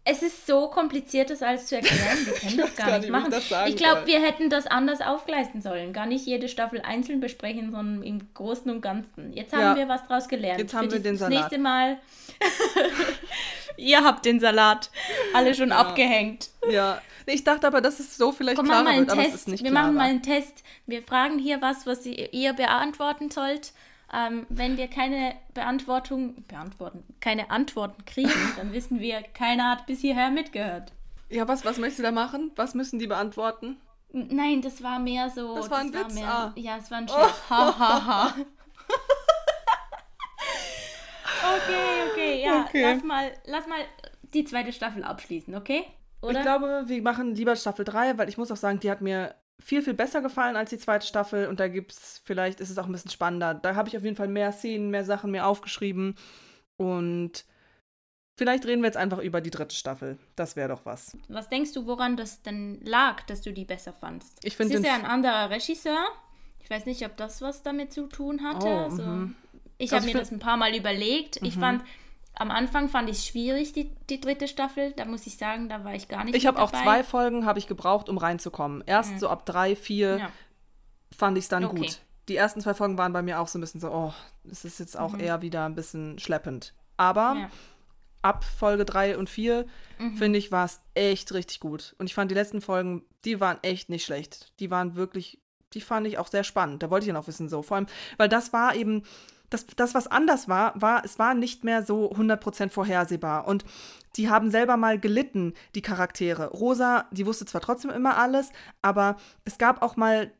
es ist so kompliziert, das alles zu erklären. Wir (laughs) können das gar, gar nicht machen. Ich, glaube, wir hätten das anders aufgleisen sollen. Gar nicht jede Staffel einzeln besprechen, sondern im Großen und Ganzen. Jetzt haben ja. wir was draus gelernt. Jetzt haben Für wir den Salat. Das nächste Mal. (laughs) Ihr habt den Salat. Alle schon ja. abgehängt. Ja. Ich dachte aber, dass es so vielleicht Komm, klarer mal wird, Test. aber es ist nicht Wir klarer. machen mal einen Test. Wir fragen hier was, was ihr beantworten sollt. Ähm, wenn wir keine Beantwortung, beantworten, keine Antworten kriegen, dann (laughs) wissen wir, keiner hat bis hierher mitgehört. Ja, was, was möchtest du da machen? Was müssen die beantworten? Nein, das war mehr so. Das war ein das Witz. War mehr, ah. Ja, es war ein Scherz. Oh. Ha, ha, ha. (laughs) okay, okay, ja. Okay. Lass, mal, lass mal die zweite Staffel abschließen, okay? Oder? Ich glaube, wir machen lieber Staffel 3, weil ich muss auch sagen, die hat mir viel, viel besser gefallen als die zweite Staffel und da gibt es, vielleicht ist es auch ein bisschen spannender. Da habe ich auf jeden Fall mehr Szenen, mehr Sachen, mehr aufgeschrieben und vielleicht reden wir jetzt einfach über die dritte Staffel. Das wäre doch was. Was denkst du, woran das denn lag, dass du die besser fandst? Ich finde. Es ist ja ein anderer Regisseur. Ich weiß nicht, ob das was damit zu tun hatte. Oh, also, ich habe mir das ein paar Mal überlegt. Ich mhm. fand am Anfang fand ich es schwierig, die, die dritte Staffel. Da muss ich sagen, da war ich gar nicht Ich habe auch zwei Folgen habe ich gebraucht, um reinzukommen. Erst mhm. so ab drei, vier ja. fand ich es dann okay. gut. Die ersten zwei Folgen waren bei mir auch so ein bisschen so, oh, es ist jetzt auch mhm. eher wieder ein bisschen schleppend. Aber ja. ab Folge drei und vier, mhm. finde ich, war es echt richtig gut. Und ich fand die letzten Folgen, die waren echt nicht schlecht. Die waren wirklich, die fand ich auch sehr spannend. Da wollte ich ja noch wissen, so. Vor allem, weil das war eben das, das, was anders war, war, es war nicht mehr so 100% vorhersehbar. Und die haben selber mal gelitten, die Charaktere. Rosa, die wusste zwar trotzdem immer alles, aber es gab auch mal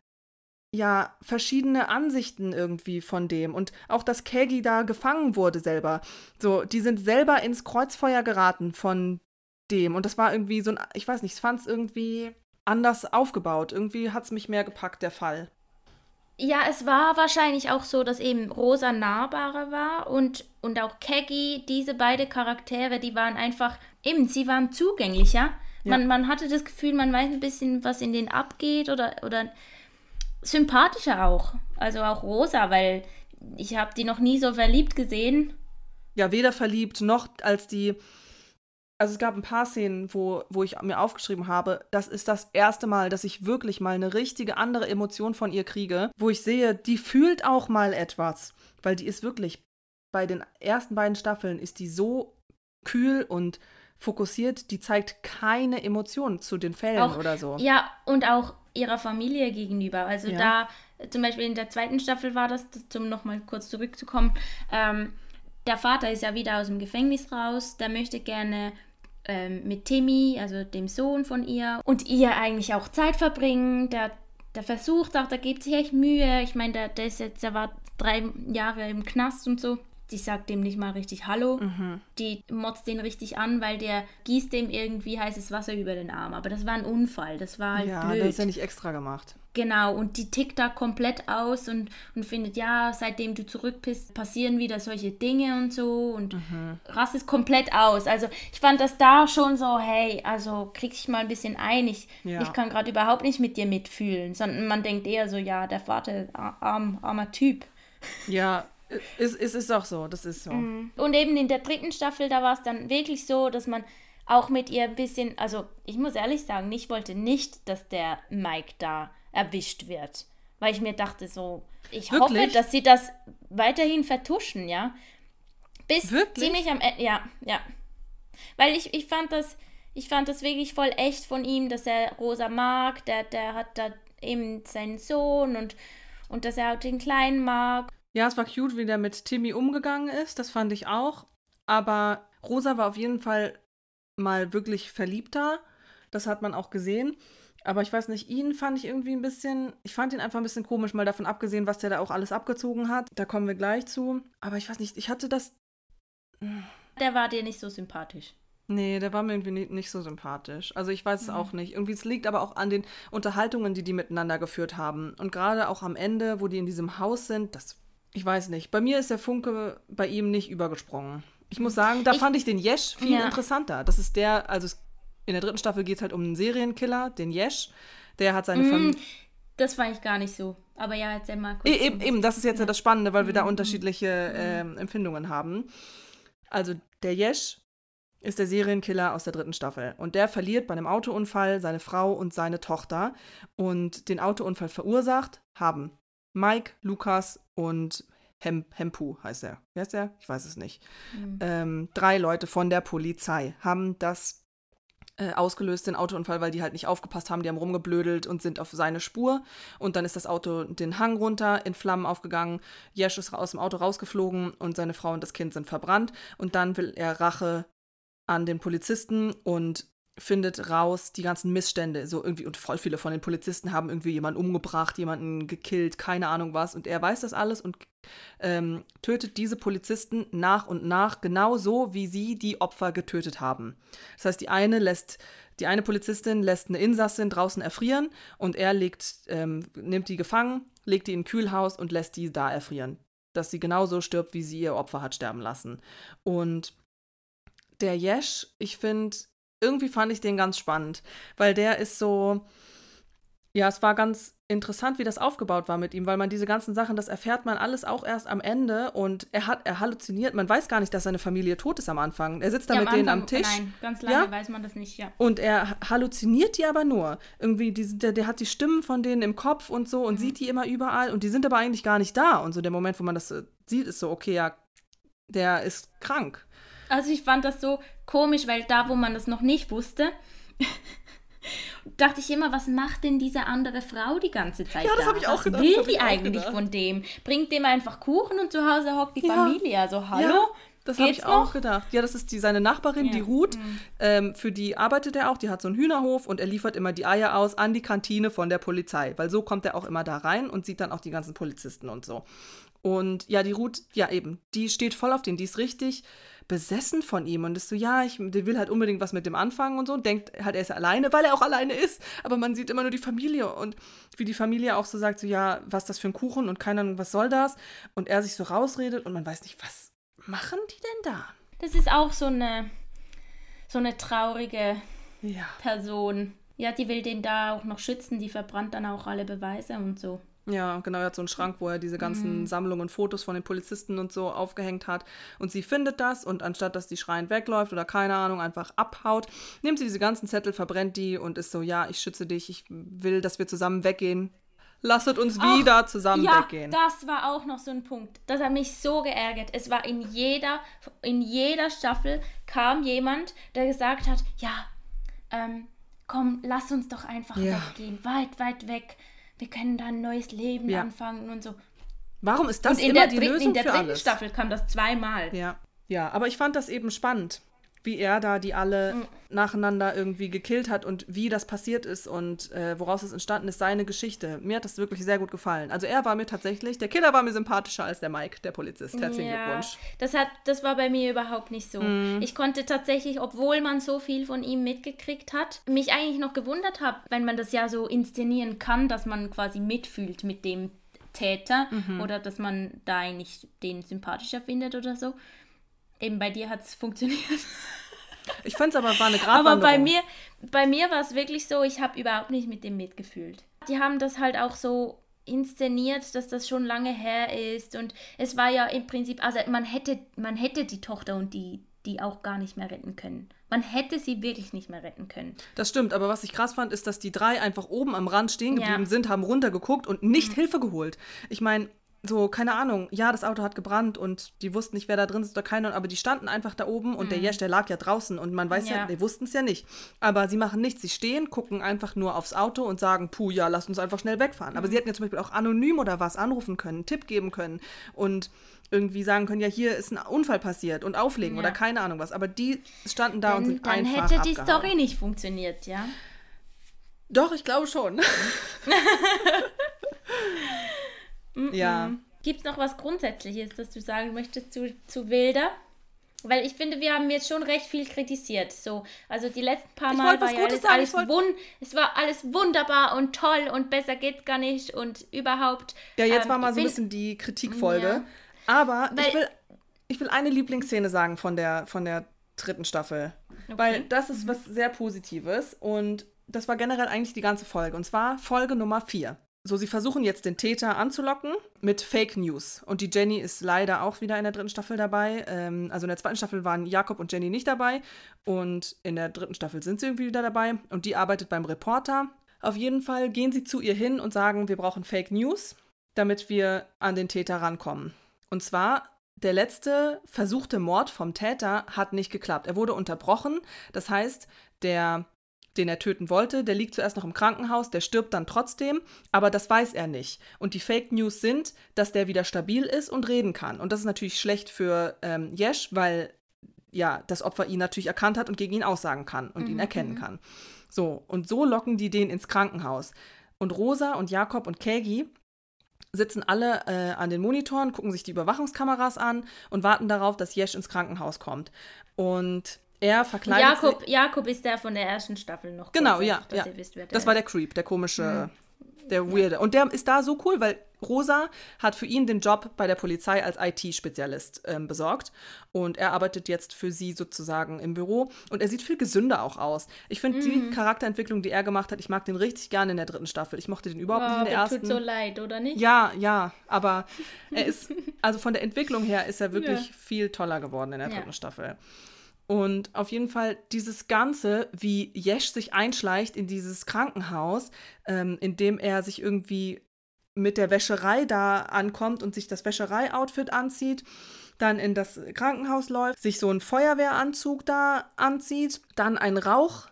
ja verschiedene Ansichten irgendwie von dem und auch dass Kagi da gefangen wurde selber. So, die sind selber ins Kreuzfeuer geraten von dem und das war irgendwie so ein ich weiß nicht, ich fand es irgendwie anders aufgebaut. Irgendwie hat es mich mehr gepackt der Fall. Ja, es war wahrscheinlich auch so, dass eben Rosa nahbarer war und, und auch Keggy, diese beiden Charaktere, die waren einfach, eben, sie waren zugänglicher. Ja. Man, man hatte das Gefühl, man weiß ein bisschen, was in denen abgeht oder, oder sympathischer auch. Also auch Rosa, weil ich habe die noch nie so verliebt gesehen. Ja, weder verliebt noch als die also es gab ein paar Szenen, wo, wo ich mir aufgeschrieben habe, das ist das erste Mal, dass ich wirklich mal eine richtige andere Emotion von ihr kriege, wo ich sehe, die fühlt auch mal etwas, weil die ist wirklich bei den ersten beiden Staffeln ist die so kühl und fokussiert, die zeigt keine Emotionen zu den Fällen auch, oder so. Ja, und auch ihrer Familie gegenüber. Also ja. da, zum Beispiel in der zweiten Staffel war das, um nochmal kurz zurückzukommen, ähm, der Vater ist ja wieder aus dem Gefängnis raus, der möchte gerne ähm, mit Timmy, also dem Sohn von ihr, und ihr eigentlich auch Zeit verbringen. Der, der versucht auch, der gibt sich echt Mühe. Ich meine, der, der ist jetzt, der war drei Jahre im Knast und so. Die sagt dem nicht mal richtig Hallo. Mhm. Die motzt den richtig an, weil der gießt dem irgendwie heißes Wasser über den Arm. Aber das war ein Unfall. Das war halt ja, blöd. Ja, das ist ja nicht extra gemacht. Genau, und die tickt da komplett aus und, und findet, ja, seitdem du zurück bist, passieren wieder solche Dinge und so und mhm. rastet komplett aus. Also ich fand das da schon so, hey, also krieg dich mal ein bisschen ein, ich, ja. ich kann gerade überhaupt nicht mit dir mitfühlen, sondern man denkt eher so, ja, der Vater, arm, armer Typ. Ja, es, es ist auch so, das ist so. Mhm. Und eben in der dritten Staffel, da war es dann wirklich so, dass man auch mit ihr ein bisschen, also ich muss ehrlich sagen, ich wollte nicht, dass der Mike da erwischt wird. Weil ich mir dachte so, ich Wirklich? hoffe, dass sie das weiterhin vertuschen, ja. Bis Wirklich? ziemlich am Ende, ja, ja. Weil ich, ich fand das, ich fand das wirklich voll echt von ihm, dass er Rosa mag, der, der hat da eben seinen Sohn und, und dass er auch den Kleinen mag. Ja, es war cute, wie der mit Timmy umgegangen ist. Das fand ich auch. Aber Rosa war auf jeden Fall mal wirklich verliebter. Das hat man auch gesehen. Aber ich weiß nicht, ihn fand ich irgendwie ein bisschen, ich fand ihn einfach ein bisschen komisch, mal davon abgesehen, was der da auch alles abgezogen hat. Da kommen wir gleich zu. Aber ich weiß nicht, ich hatte das. Der war dir nicht so sympathisch. Nee, der war mir irgendwie nicht, nicht so sympathisch. Also ich weiß es mhm. auch nicht. Irgendwie, es liegt aber auch an den Unterhaltungen, die die miteinander geführt haben. Und gerade auch am Ende, wo die in diesem Haus sind, das, ich weiß nicht. Bei mir ist der Funke bei ihm nicht übergesprungen. Ich muss sagen, da ich, fand ich den Yesh viel ja. interessanter. Das ist der, also in der dritten Staffel geht es halt um einen Serienkiller, den Yesh. Der hat seine mm, Familie. Das fand ich gar nicht so. Aber ja, erzähl mal kurz. E eben, eben, das ist jetzt ja. das Spannende, weil wir da mhm. unterschiedliche äh, Empfindungen haben. Also der Yesh ist der Serienkiller aus der dritten Staffel. Und der verliert bei einem Autounfall seine Frau und seine Tochter. Und den Autounfall verursacht haben Mike, Lukas und Hem Hempu heißt er. Wer ist er? Ich weiß es nicht. Mhm. Ähm, drei Leute von der Polizei haben das äh, ausgelöst, den Autounfall, weil die halt nicht aufgepasst haben. Die haben rumgeblödelt und sind auf seine Spur. Und dann ist das Auto den Hang runter, in Flammen aufgegangen. Jesch ist aus dem Auto rausgeflogen und seine Frau und das Kind sind verbrannt. Und dann will er Rache an den Polizisten und findet raus die ganzen Missstände. So irgendwie, und voll viele von den Polizisten haben irgendwie jemanden umgebracht, jemanden gekillt, keine Ahnung was. Und er weiß das alles und ähm, tötet diese Polizisten nach und nach, genauso wie sie die Opfer getötet haben. Das heißt, die eine lässt, die eine Polizistin lässt eine Insassin draußen erfrieren und er legt, ähm, nimmt die gefangen, legt die in ein Kühlhaus und lässt die da erfrieren. Dass sie genauso stirbt, wie sie ihr Opfer hat sterben lassen. Und der Yesh, ich finde, irgendwie fand ich den ganz spannend, weil der ist so, ja, es war ganz interessant, wie das aufgebaut war mit ihm, weil man diese ganzen Sachen, das erfährt man alles auch erst am Ende und er hat, er halluziniert, man weiß gar nicht, dass seine Familie tot ist am Anfang. Er sitzt da ja, mit Anfang, denen am Tisch. Nein, ganz lange ja? weiß man das nicht, ja. Und er halluziniert die aber nur. Irgendwie, die, der, der hat die Stimmen von denen im Kopf und so und mhm. sieht die immer überall und die sind aber eigentlich gar nicht da. Und so der Moment, wo man das äh, sieht, ist so, okay, ja, der ist krank. Also ich fand das so komisch, weil da, wo man das noch nicht wusste, (laughs) dachte ich immer, was macht denn diese andere Frau die ganze Zeit? Ja, das habe ich auch was gedacht. Was will die eigentlich gedacht. von dem? Bringt dem einfach Kuchen und zu Hause hockt die ja. Familie. Also hallo? Ja. Das habe ich auch gedacht. Ja, das ist die, seine Nachbarin, ja. die Ruth. Mhm. Ähm, für die arbeitet er auch. Die hat so einen Hühnerhof und er liefert immer die Eier aus an die Kantine von der Polizei. Weil so kommt er auch immer da rein und sieht dann auch die ganzen Polizisten und so. Und ja, die Ruth, ja eben, die steht voll auf den. Die ist richtig besessen von ihm und ist so, ja, ich der will halt unbedingt was mit dem anfangen und so und denkt halt, er ist alleine, weil er auch alleine ist. Aber man sieht immer nur die Familie und wie die Familie auch so sagt, so, ja, was ist das für ein Kuchen und keine Ahnung, was soll das? Und er sich so rausredet und man weiß nicht, was machen die denn da? Das ist auch so eine, so eine traurige ja. Person. Ja, die will den da auch noch schützen, die verbrannt dann auch alle Beweise und so. Ja, genau, er hat so einen Schrank, wo er diese ganzen mhm. Sammlungen und Fotos von den Polizisten und so aufgehängt hat. Und sie findet das und anstatt dass die schreiend wegläuft oder keine Ahnung, einfach abhaut, nimmt sie diese ganzen Zettel, verbrennt die und ist so, ja, ich schütze dich, ich will, dass wir zusammen weggehen. Lasset uns Ach, wieder zusammen ja, weggehen. Das war auch noch so ein Punkt. Das hat mich so geärgert. Es war in jeder, in jeder Staffel kam jemand, der gesagt hat, ja, ähm, komm, lass uns doch einfach ja. weggehen, weit, weit weg wir können da ein neues Leben ja. anfangen und so. Warum ist das immer die Lösung In der dritten? Staffel kam das zweimal. Ja, ja, aber ich fand das eben spannend, wie er da die alle mhm. nacheinander irgendwie gekillt hat und wie das passiert ist und äh, woraus es entstanden ist, seine Geschichte. Mir hat das wirklich sehr gut gefallen. Also er war mir tatsächlich, der Killer war mir sympathischer als der Mike, der Polizist. Herzlichen ja, Glückwunsch. Das, hat, das war bei mir überhaupt nicht so. Mhm. Ich konnte tatsächlich, obwohl man so viel von ihm mitgekriegt hat, mich eigentlich noch gewundert habe, wenn man das ja so inszenieren kann, dass man quasi mitfühlt mit dem Täter mhm. oder dass man da eigentlich den sympathischer findet oder so. Eben bei dir hat es funktioniert. (laughs) Ich fand es aber war eine Gratwanderung. Aber bei mir, bei mir war es wirklich so, ich habe überhaupt nicht mit dem mitgefühlt. Die haben das halt auch so inszeniert, dass das schon lange her ist und es war ja im Prinzip, also man hätte, man hätte die Tochter und die, die auch gar nicht mehr retten können. Man hätte sie wirklich nicht mehr retten können. Das stimmt, aber was ich krass fand, ist, dass die drei einfach oben am Rand stehen geblieben ja. sind, haben runtergeguckt und nicht mhm. Hilfe geholt. Ich meine, so, keine Ahnung, ja, das Auto hat gebrannt und die wussten nicht, wer da drin ist oder keiner, aber die standen einfach da oben und der Jesch, der lag ja draußen und man weiß ja, Ja. die wussten es ja nicht. Aber sie machen nichts, sie stehen, gucken einfach nur aufs Auto und sagen, puh, ja, lasst uns einfach schnell wegfahren. Aber sie hätten ja zum Beispiel auch anonym oder was anrufen können, einen Tipp geben können und irgendwie sagen können, ja, hier ist ein Unfall passiert und auflegen Ja. oder keine Ahnung was. Aber die standen da und Dann, sind dann einfach hätte die abgehauen. Story nicht funktioniert, ja. Doch, ich glaube schon. (laughs) (laughs) ja. Gibt es noch was Grundsätzliches, das du sagen möchtest zu, zu Wilder? Weil ich finde, wir haben jetzt schon recht viel kritisiert. So, also die letzten paar Ich Mal war ja alles, sagen, alles ich wollte- wun es war alles wunderbar und toll und besser geht's gar nicht und überhaupt. Ja, jetzt ähm, war mal ich so ein bisschen die Kritikfolge. Ja. Aber ich Weil- will, ich will eine Lieblingsszene sagen von der, von der dritten Staffel. Weil das ist was sehr Positives und das war generell eigentlich die ganze Folge. Und zwar Folge Nummer 4. So, sie versuchen jetzt den Täter anzulocken mit Fake News. Und die Jenny ist leider auch wieder in der dritten Staffel dabei. Ähm, also in der zweiten Staffel waren Jakob und Jenny nicht dabei. Und in der dritten Staffel sind sie irgendwie wieder dabei. Und die arbeitet beim Reporter. Auf jeden Fall gehen sie zu ihr hin und sagen, wir brauchen Fake News, damit wir an den Täter rankommen. Und zwar, der letzte versuchte Mord vom Täter hat nicht geklappt. Er wurde unterbrochen. Das heißt, der den er töten wollte, der liegt zuerst noch im Krankenhaus, der stirbt dann trotzdem, aber das weiß er nicht. Und die Fake News sind, dass der wieder stabil ist und reden kann. Und das ist natürlich schlecht für ähm, Jesch, weil ja das Opfer ihn natürlich erkannt hat und gegen ihn aussagen kann und ihn erkennen kann. So, und so locken die den ins Krankenhaus. Und Rosa und Jakob und Kegi sitzen alle äh, an den Monitoren, gucken sich die Überwachungskameras an und warten darauf, dass Jesch ins Krankenhaus kommt. Und er verkleidet Jakob, sich. Jakob ist der von der ersten Staffel noch. Genau, kurz ja, ja. wisst, Das war ist. der Creep, der komische, der Weirde. Und der ist da so cool, weil Rosa hat für ihn den Job bei der Polizei als IT-Spezialist ähm, besorgt. Und er arbeitet jetzt für sie sozusagen im Büro. Und er sieht viel gesünder auch aus. Ich finde die Charakterentwicklung, die er gemacht hat, ich mag den richtig gerne in der dritten Staffel. Ich mochte den überhaupt nicht Oh, in der ersten. tut so leid, oder nicht? Ja, ja, aber er (laughs) ist, also von der Entwicklung her ist er wirklich Ja. viel toller geworden in der Ja. dritten Staffel. Und auf jeden Fall dieses Ganze, wie Jesch sich einschleicht in dieses Krankenhaus, ähm, in dem er sich irgendwie mit der Wäscherei da ankommt und sich das Wäscherei-Outfit anzieht, dann in das Krankenhaus läuft, sich so einen Feuerwehranzug da anzieht, dann ein Rauch,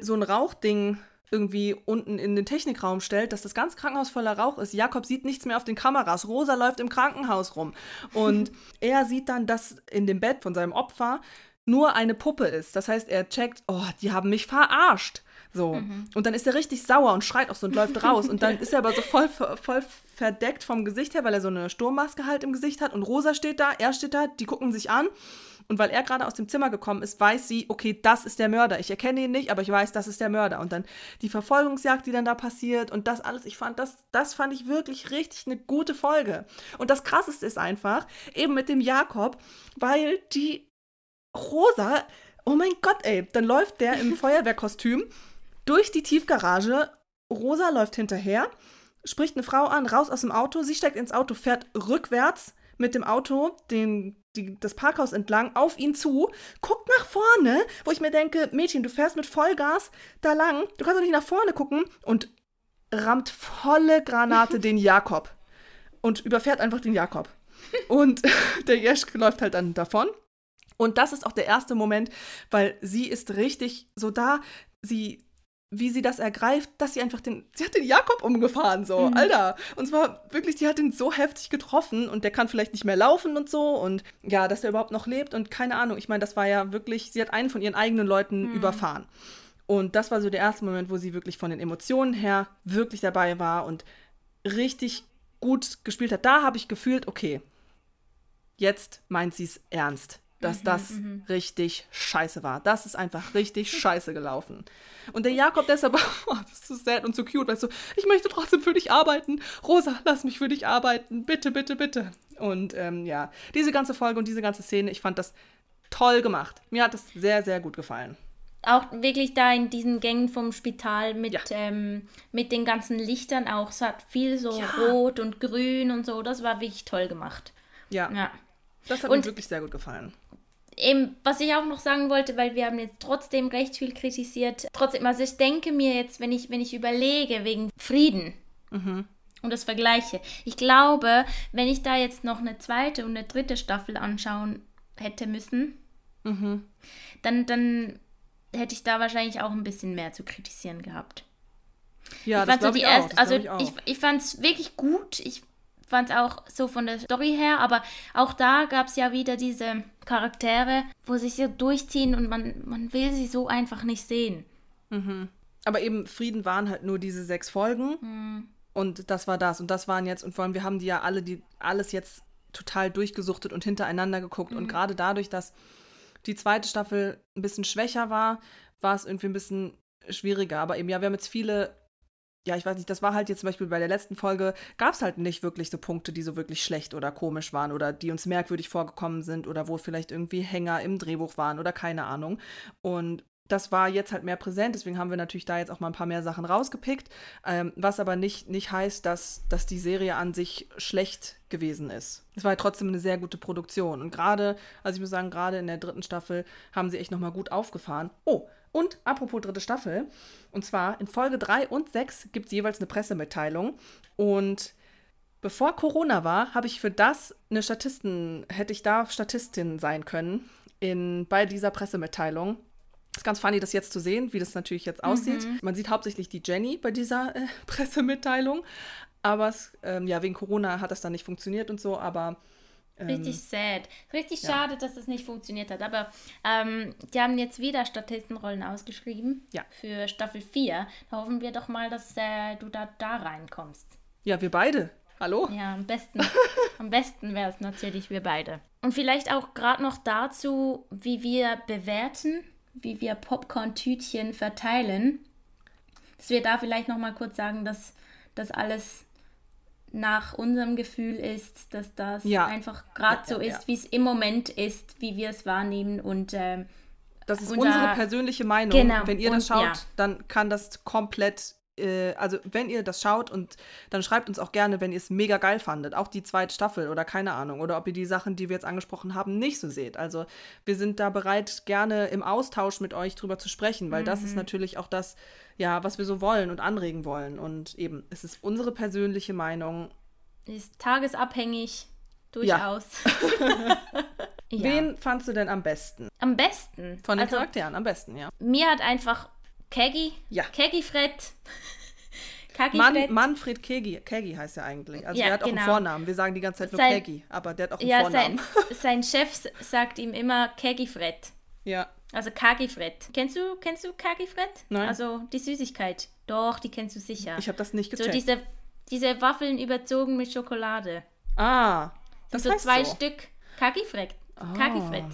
so ein Rauchding irgendwie unten in den Technikraum stellt, dass das ganze Krankenhaus voller Rauch ist. Jakob sieht nichts mehr auf den Kameras. Rosa läuft im Krankenhaus rum. Und (laughs) er sieht dann, dass in dem Bett von seinem Opfer nur eine Puppe ist. Das heißt, er checkt, oh, die haben mich verarscht. So. Und dann ist er richtig sauer und schreit auch so und läuft raus. Und dann (laughs) ist er aber so voll, voll verdeckt vom Gesicht her, weil er so eine Sturmmaske halt im Gesicht hat. Und Rosa steht da, er steht da, die gucken sich an. Und weil er gerade aus dem Zimmer gekommen ist, weiß sie, okay, das ist der Mörder. Ich erkenne ihn nicht, aber ich weiß, das ist der Mörder. Und dann die Verfolgungsjagd, die dann da passiert und das alles, ich fand das, das fand ich wirklich richtig eine gute Folge. Und das Krasseste ist einfach, eben mit dem Jakob, weil die Rosa, oh mein Gott, ey, dann läuft der im (laughs) Feuerwehrkostüm durch die Tiefgarage. Rosa läuft hinterher, spricht eine Frau an, raus aus dem Auto. Sie steigt ins Auto, fährt rückwärts mit dem Auto den, die, das Parkhaus entlang auf ihn zu, guckt nach vorne, wo ich mir denke, Mädchen, du fährst mit Vollgas da lang, du kannst doch nicht nach vorne gucken und rammt volle Granate (laughs) den Jakob und überfährt einfach den Jakob. Und (laughs) der Jesch läuft halt dann davon. Und das ist auch der erste Moment, weil sie ist richtig so da, sie, wie sie das ergreift, dass sie einfach den, sie hat den Jakob umgefahren, so, Alter. Und zwar wirklich, die hat ihn so heftig getroffen und der kann vielleicht nicht mehr laufen und so und ja, dass er überhaupt noch lebt und keine Ahnung. Ich meine, das war ja wirklich, sie hat einen von ihren eigenen Leuten überfahren. Und das war so der erste Moment, wo sie wirklich von den Emotionen her wirklich dabei war und richtig gut gespielt hat. Da habe ich gefühlt, okay, jetzt meint sie es ernst, dass das richtig scheiße war. Das ist einfach richtig (laughs) scheiße gelaufen. Und der Jakob, der ist aber, (laughs) oh, das ist so sad und so cute, weißt du, ich möchte trotzdem für dich arbeiten. Rosa, lass mich für dich arbeiten. Bitte, bitte, bitte. Und ähm, ja, diese ganze Folge und diese ganze Szene, ich fand das toll gemacht. Mir hat das sehr, sehr gut gefallen. Auch wirklich da in diesen Gängen vom Spital mit, Ja. ähm, mit den ganzen Lichtern auch. Es hat viel so Ja. rot und grün und so. Das war wirklich toll gemacht. Ja, Ja. Das hat Und- mir wirklich sehr gut gefallen. Eben, was ich auch noch sagen wollte, weil wir haben jetzt trotzdem recht viel kritisiert. Trotzdem, also ich denke mir jetzt, wenn ich, wenn ich überlege, wegen Frieden, und das vergleiche. Ich glaube, wenn ich da jetzt noch eine zweite und eine dritte Staffel anschauen hätte müssen, Mhm. dann, dann hätte ich da wahrscheinlich auch ein bisschen mehr zu kritisieren gehabt. Ja, ich das fand so die ich auch. erste, das also ich, ich, auch. ich, fand es wirklich gut. Ich fand es auch so von der Story her, aber auch da gab es ja wieder diese Charaktere, wo sich so durchziehen und man, man will sie so einfach nicht sehen. Aber eben Frieden waren halt nur diese sechs Folgen Hm. und das war das und das waren jetzt und vor allem wir haben die ja alle die alles jetzt total durchgesuchtet und hintereinander geguckt Mhm. und gerade dadurch, dass die zweite Staffel ein bisschen schwächer war, war es irgendwie ein bisschen schwieriger. Aber eben ja, wir haben jetzt viele ja, ich weiß nicht, das war halt jetzt zum Beispiel bei der letzten Folge, gab es halt nicht wirklich so Punkte, die so wirklich schlecht oder komisch waren oder die uns merkwürdig vorgekommen sind oder wo vielleicht irgendwie Hänger im Drehbuch waren oder keine Ahnung. Und das war jetzt halt mehr präsent, deswegen haben wir natürlich da jetzt auch mal ein paar mehr Sachen rausgepickt, ähm, was aber nicht, nicht heißt, dass, dass die Serie an sich schlecht gewesen ist. Es war halt trotzdem eine sehr gute Produktion und gerade, also ich muss sagen, gerade in der dritten Staffel haben sie echt nochmal gut aufgefahren. Oh, und apropos dritte Staffel, und zwar in Folge 3 und 6 gibt es jeweils eine Pressemitteilung und Bevor Corona war, habe ich für das eine Statisten, hätte ich da Statistin sein können in, bei dieser Pressemitteilung. Ist ganz funny, das jetzt zu sehen, wie das natürlich jetzt aussieht. Man sieht hauptsächlich die Jenny bei dieser äh, (laughs) Pressemitteilung. Aber es, ähm, ja, wegen Corona hat das dann nicht funktioniert und so, aber Richtig sad. Richtig ja. schade, dass das nicht funktioniert hat. Aber ähm, die haben jetzt wieder Statistenrollen ausgeschrieben Ja. für Staffel 4. Da hoffen wir doch mal, dass äh, du da, da reinkommst. ja, wir beide. Hallo? Ja, am besten, (laughs) am besten wäre es natürlich wir beide. Und vielleicht auch gerade noch dazu, wie wir bewerten, wie wir Popcorn-Tütchen verteilen. Dass wir da vielleicht noch mal kurz sagen, dass das alles nach unserem Gefühl ist, dass das Ja. einfach gerade Ja, so ist, wie es im Moment ist, wie wir es wahrnehmen und ähm, Das ist unser- unsere persönliche Meinung. Genau, Wenn ihr das und- schaut, dann kann das komplett, äh, also wenn ihr das schaut und dann schreibt uns auch gerne, wenn ihr es mega geil fandet, auch die zweite Staffel oder keine Ahnung, oder ob ihr die Sachen, die wir jetzt angesprochen haben, nicht so seht. Also wir sind da bereit, gerne im Austausch mit euch drüber zu sprechen, weil Mhm. das ist natürlich auch das, ja, was wir so wollen und anregen wollen. Und eben, es ist unsere persönliche Meinung. ist tagesabhängig durchaus. ja. (laughs) Wen fandst du denn am besten? Am besten. Von den also, Charakteren, am besten, ja. Mir hat einfach Keggy, Ja. Keggy Fred, (laughs) Kagi Mann, Fred, Manfred Kegi, Kegi heißt er eigentlich. Also Ja, der hat auch genau. einen Vornamen. Wir sagen die ganze Zeit nur Sein- Kegi, aber der hat auch einen ja, Vornamen. sein, (laughs) sein Chef sagt ihm immer Keggy Fred. ja. Also Kagi Fred. Kennst du, kennst du Kagi Fred? Nein. Also die Süßigkeit. Doch, die kennst du sicher. Ich habe das nicht so gecheckt. diese, diese Waffeln überzogen mit Schokolade. ah, das so heißt zwei so. Stück. Kagi Fred. Kagi Ah. Fred.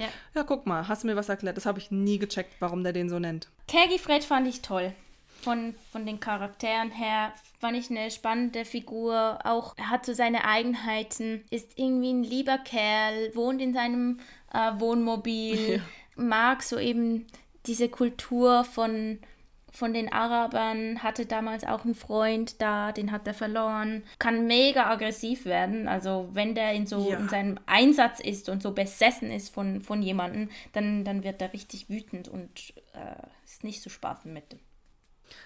Ja. Ja, guck mal, hast du mir was erklärt? Das habe ich nie gecheckt, warum der den so nennt. Kagi Fred fand ich toll. Von, von den Charakteren her fand ich eine spannende Figur. Auch er hat so seine Eigenheiten, ist irgendwie ein lieber Kerl, wohnt in seinem äh, Wohnmobil, mag so eben diese Kultur von, von den Arabern, hatte damals auch einen Freund da, den hat er verloren. Kann mega aggressiv werden. Also wenn der in so Ja. in seinem Einsatz ist und so besessen ist von, von jemandem, dann, dann wird er richtig wütend und äh, ist nicht zu spaßen mit dem.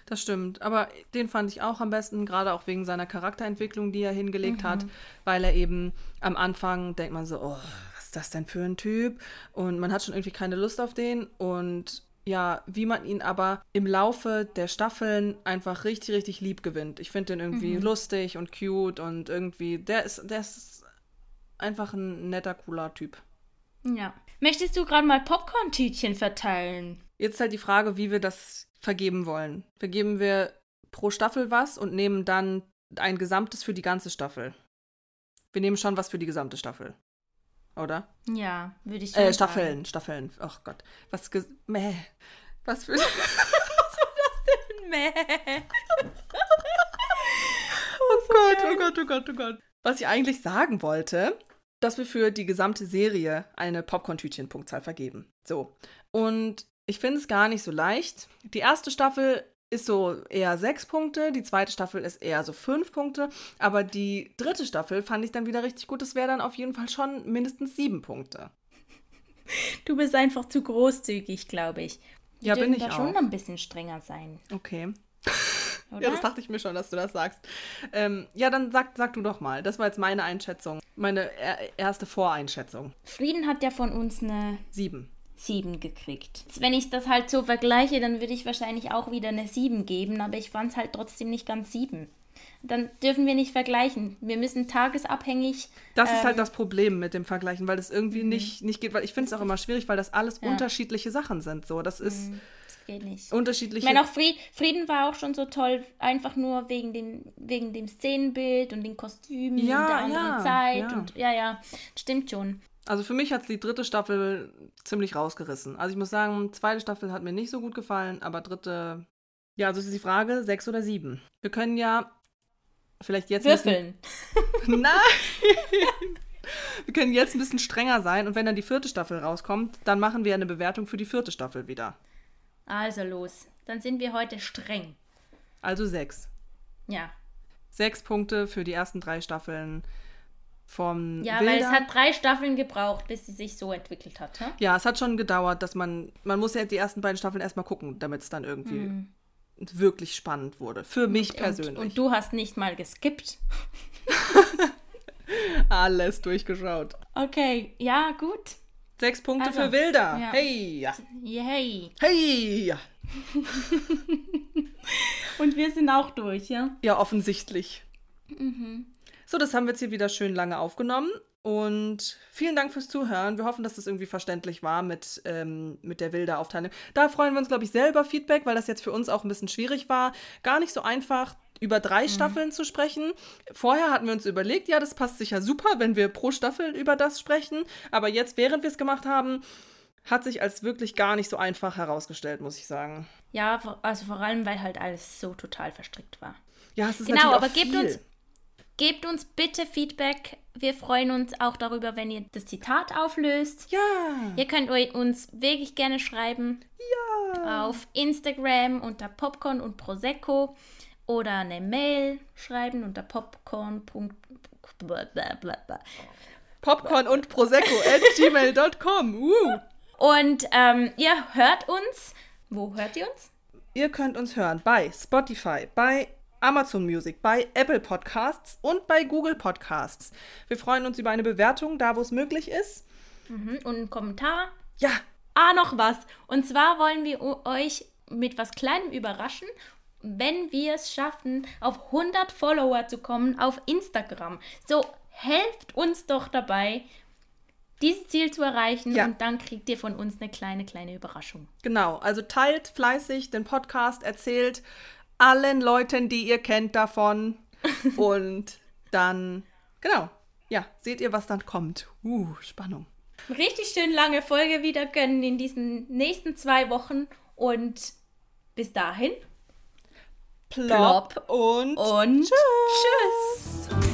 Das stimmt. Aber den fand ich auch am besten, gerade auch wegen seiner Charakterentwicklung, die er hingelegt Mhm. hat, weil er eben am Anfang denkt man so, oh, was ist das denn für ein Typ? Und man hat schon irgendwie keine Lust auf den. Und ja, wie man ihn aber im Laufe der Staffeln einfach richtig, richtig lieb gewinnt. Ich finde den irgendwie Mhm. lustig und cute und irgendwie, der ist, der ist einfach ein netter, cooler Typ. Ja. Möchtest du gerade mal Popcorn-Tütchen verteilen? Jetzt halt die Frage, wie wir das vergeben wollen. Vergeben wir pro Staffel was und nehmen dann ein gesamtes für die ganze Staffel. Wir nehmen schon was für die gesamte Staffel. Oder? Ja, würde ich schon Äh, sagen. Staffeln, Staffeln. Ach Gott. Was ge Mäh. Was für. (laughs) Mäh. (laughs) Oh Gott, oh Gott, oh Gott, oh Gott. Was ich eigentlich sagen wollte, dass wir für die gesamte Serie eine Popcorn-Tütchen-Punktzahl vergeben. So. Und ich finde es gar nicht so leicht. Die erste Staffel ist so eher sechs Punkte, die zweite Staffel ist eher so fünf Punkte, aber die dritte Staffel fand ich dann wieder richtig gut. Das wäre dann auf jeden Fall schon mindestens sieben Punkte. Du bist einfach zu großzügig, glaube ich. Wir Ja, bin ich da schon auch. noch ein bisschen strenger sein. Okay. Oder? Ja, das dachte ich mir schon, dass du das sagst. Ähm, ja, dann sag, sag du doch mal. Das war jetzt meine Einschätzung. Meine er erste Voreinschätzung. Frieden hat ja von uns eine Sieben. 7 gekriegt. Wenn ich das halt so vergleiche, dann würde ich wahrscheinlich auch wieder eine 7 geben, aber ich fand es halt trotzdem nicht ganz 7. Dann dürfen wir nicht vergleichen. Wir müssen tagesabhängig. Das ist ähm, halt das Problem mit dem Vergleichen, weil das irgendwie nicht, nicht geht, weil ich finde es auch immer schwierig, weil das alles unterschiedliche Sachen sind. So, das ist Das geht nicht. unterschiedliche. Ich meine, auch Fried, Frieden war auch schon so toll, einfach nur wegen dem, wegen dem Szenenbild und den Kostümen Ja, und der anderen ja, Zeit. ja. Und ja, ja, stimmt schon. Also für mich hat die dritte Staffel ziemlich rausgerissen. Also ich muss sagen, zweite Staffel hat mir nicht so gut gefallen, aber dritte. Ja, also ist die Frage, sechs oder sieben. Wir können ja vielleicht jetzt. Würfeln. (laughs) Nein! (laughs) wir können jetzt ein bisschen strenger sein und wenn dann die vierte Staffel rauskommt, dann machen wir eine Bewertung für die vierte Staffel wieder. Also los. Dann sind wir heute streng. Also sechs. Ja. Sechs Punkte für die ersten drei Staffeln vom Ja, Wilder. weil es hat drei Staffeln gebraucht, bis sie sich so entwickelt hat. Hä? Ja, es hat schon gedauert, dass man, man muss ja die ersten beiden Staffeln erstmal gucken, damit es dann irgendwie wirklich spannend wurde. Für mich persönlich. Mhm. Und, und du hast nicht mal geskippt. (laughs) Alles durchgeschaut. Okay, ja, gut. Sechs Punkte Also, für Wilder. ja. Hey. Yay. Hey. (laughs) Und wir sind auch durch, ja? Ja, offensichtlich. Mhm. So, das haben wir jetzt hier wieder schön lange aufgenommen. Und vielen Dank fürs Zuhören. Wir hoffen, dass das irgendwie verständlich war mit, ähm, mit der wilder Aufteilung. Da freuen wir uns, glaube ich, selber Feedback, weil das jetzt für uns auch ein bisschen schwierig war. Gar nicht so einfach, über drei Staffeln zu sprechen. Vorher hatten wir uns überlegt, ja, das passt sicher super, wenn wir pro Staffel über das sprechen. Aber jetzt, während wir es gemacht haben, hat sich als wirklich gar nicht so einfach herausgestellt, muss ich sagen. Ja, also vor allem, weil halt alles so total verstrickt war. Ja, es ist Genau, aber gebt uns, gebt uns bitte Feedback. Wir freuen uns auch darüber, wenn ihr das Zitat auflöst. Ja. Ihr könnt uns wirklich gerne schreiben Ja. auf Instagram unter Popcorn und Prosecco oder eine Mail schreiben unter popcorn. Popcorn und Prosecco at gmail.com. Uh. Und ähm, ihr hört uns. Wo hört ihr uns? Ihr könnt uns hören bei Spotify, bei Amazon Music, bei Apple Podcasts und bei Google Podcasts. Wir freuen uns über eine Bewertung, da wo es möglich ist. Mhm. Und einen Kommentar. Ja, Ah, noch was. Und zwar wollen wir euch mit was Kleinem überraschen, wenn wir es schaffen, auf 100 Follower zu kommen auf Instagram. So, helft uns doch dabei, dieses Ziel zu erreichen Ja. und dann kriegt ihr von uns eine kleine, kleine Überraschung. genau. Also teilt fleißig den Podcast, erzählt allen Leuten, die ihr kennt, davon. (laughs) und dann, genau. Ja, seht ihr, was dann kommt. Uh, Spannung. Richtig schön lange Folge wieder gönnen in diesen nächsten zwei Wochen und bis dahin Plop, Plop. und und tschüss.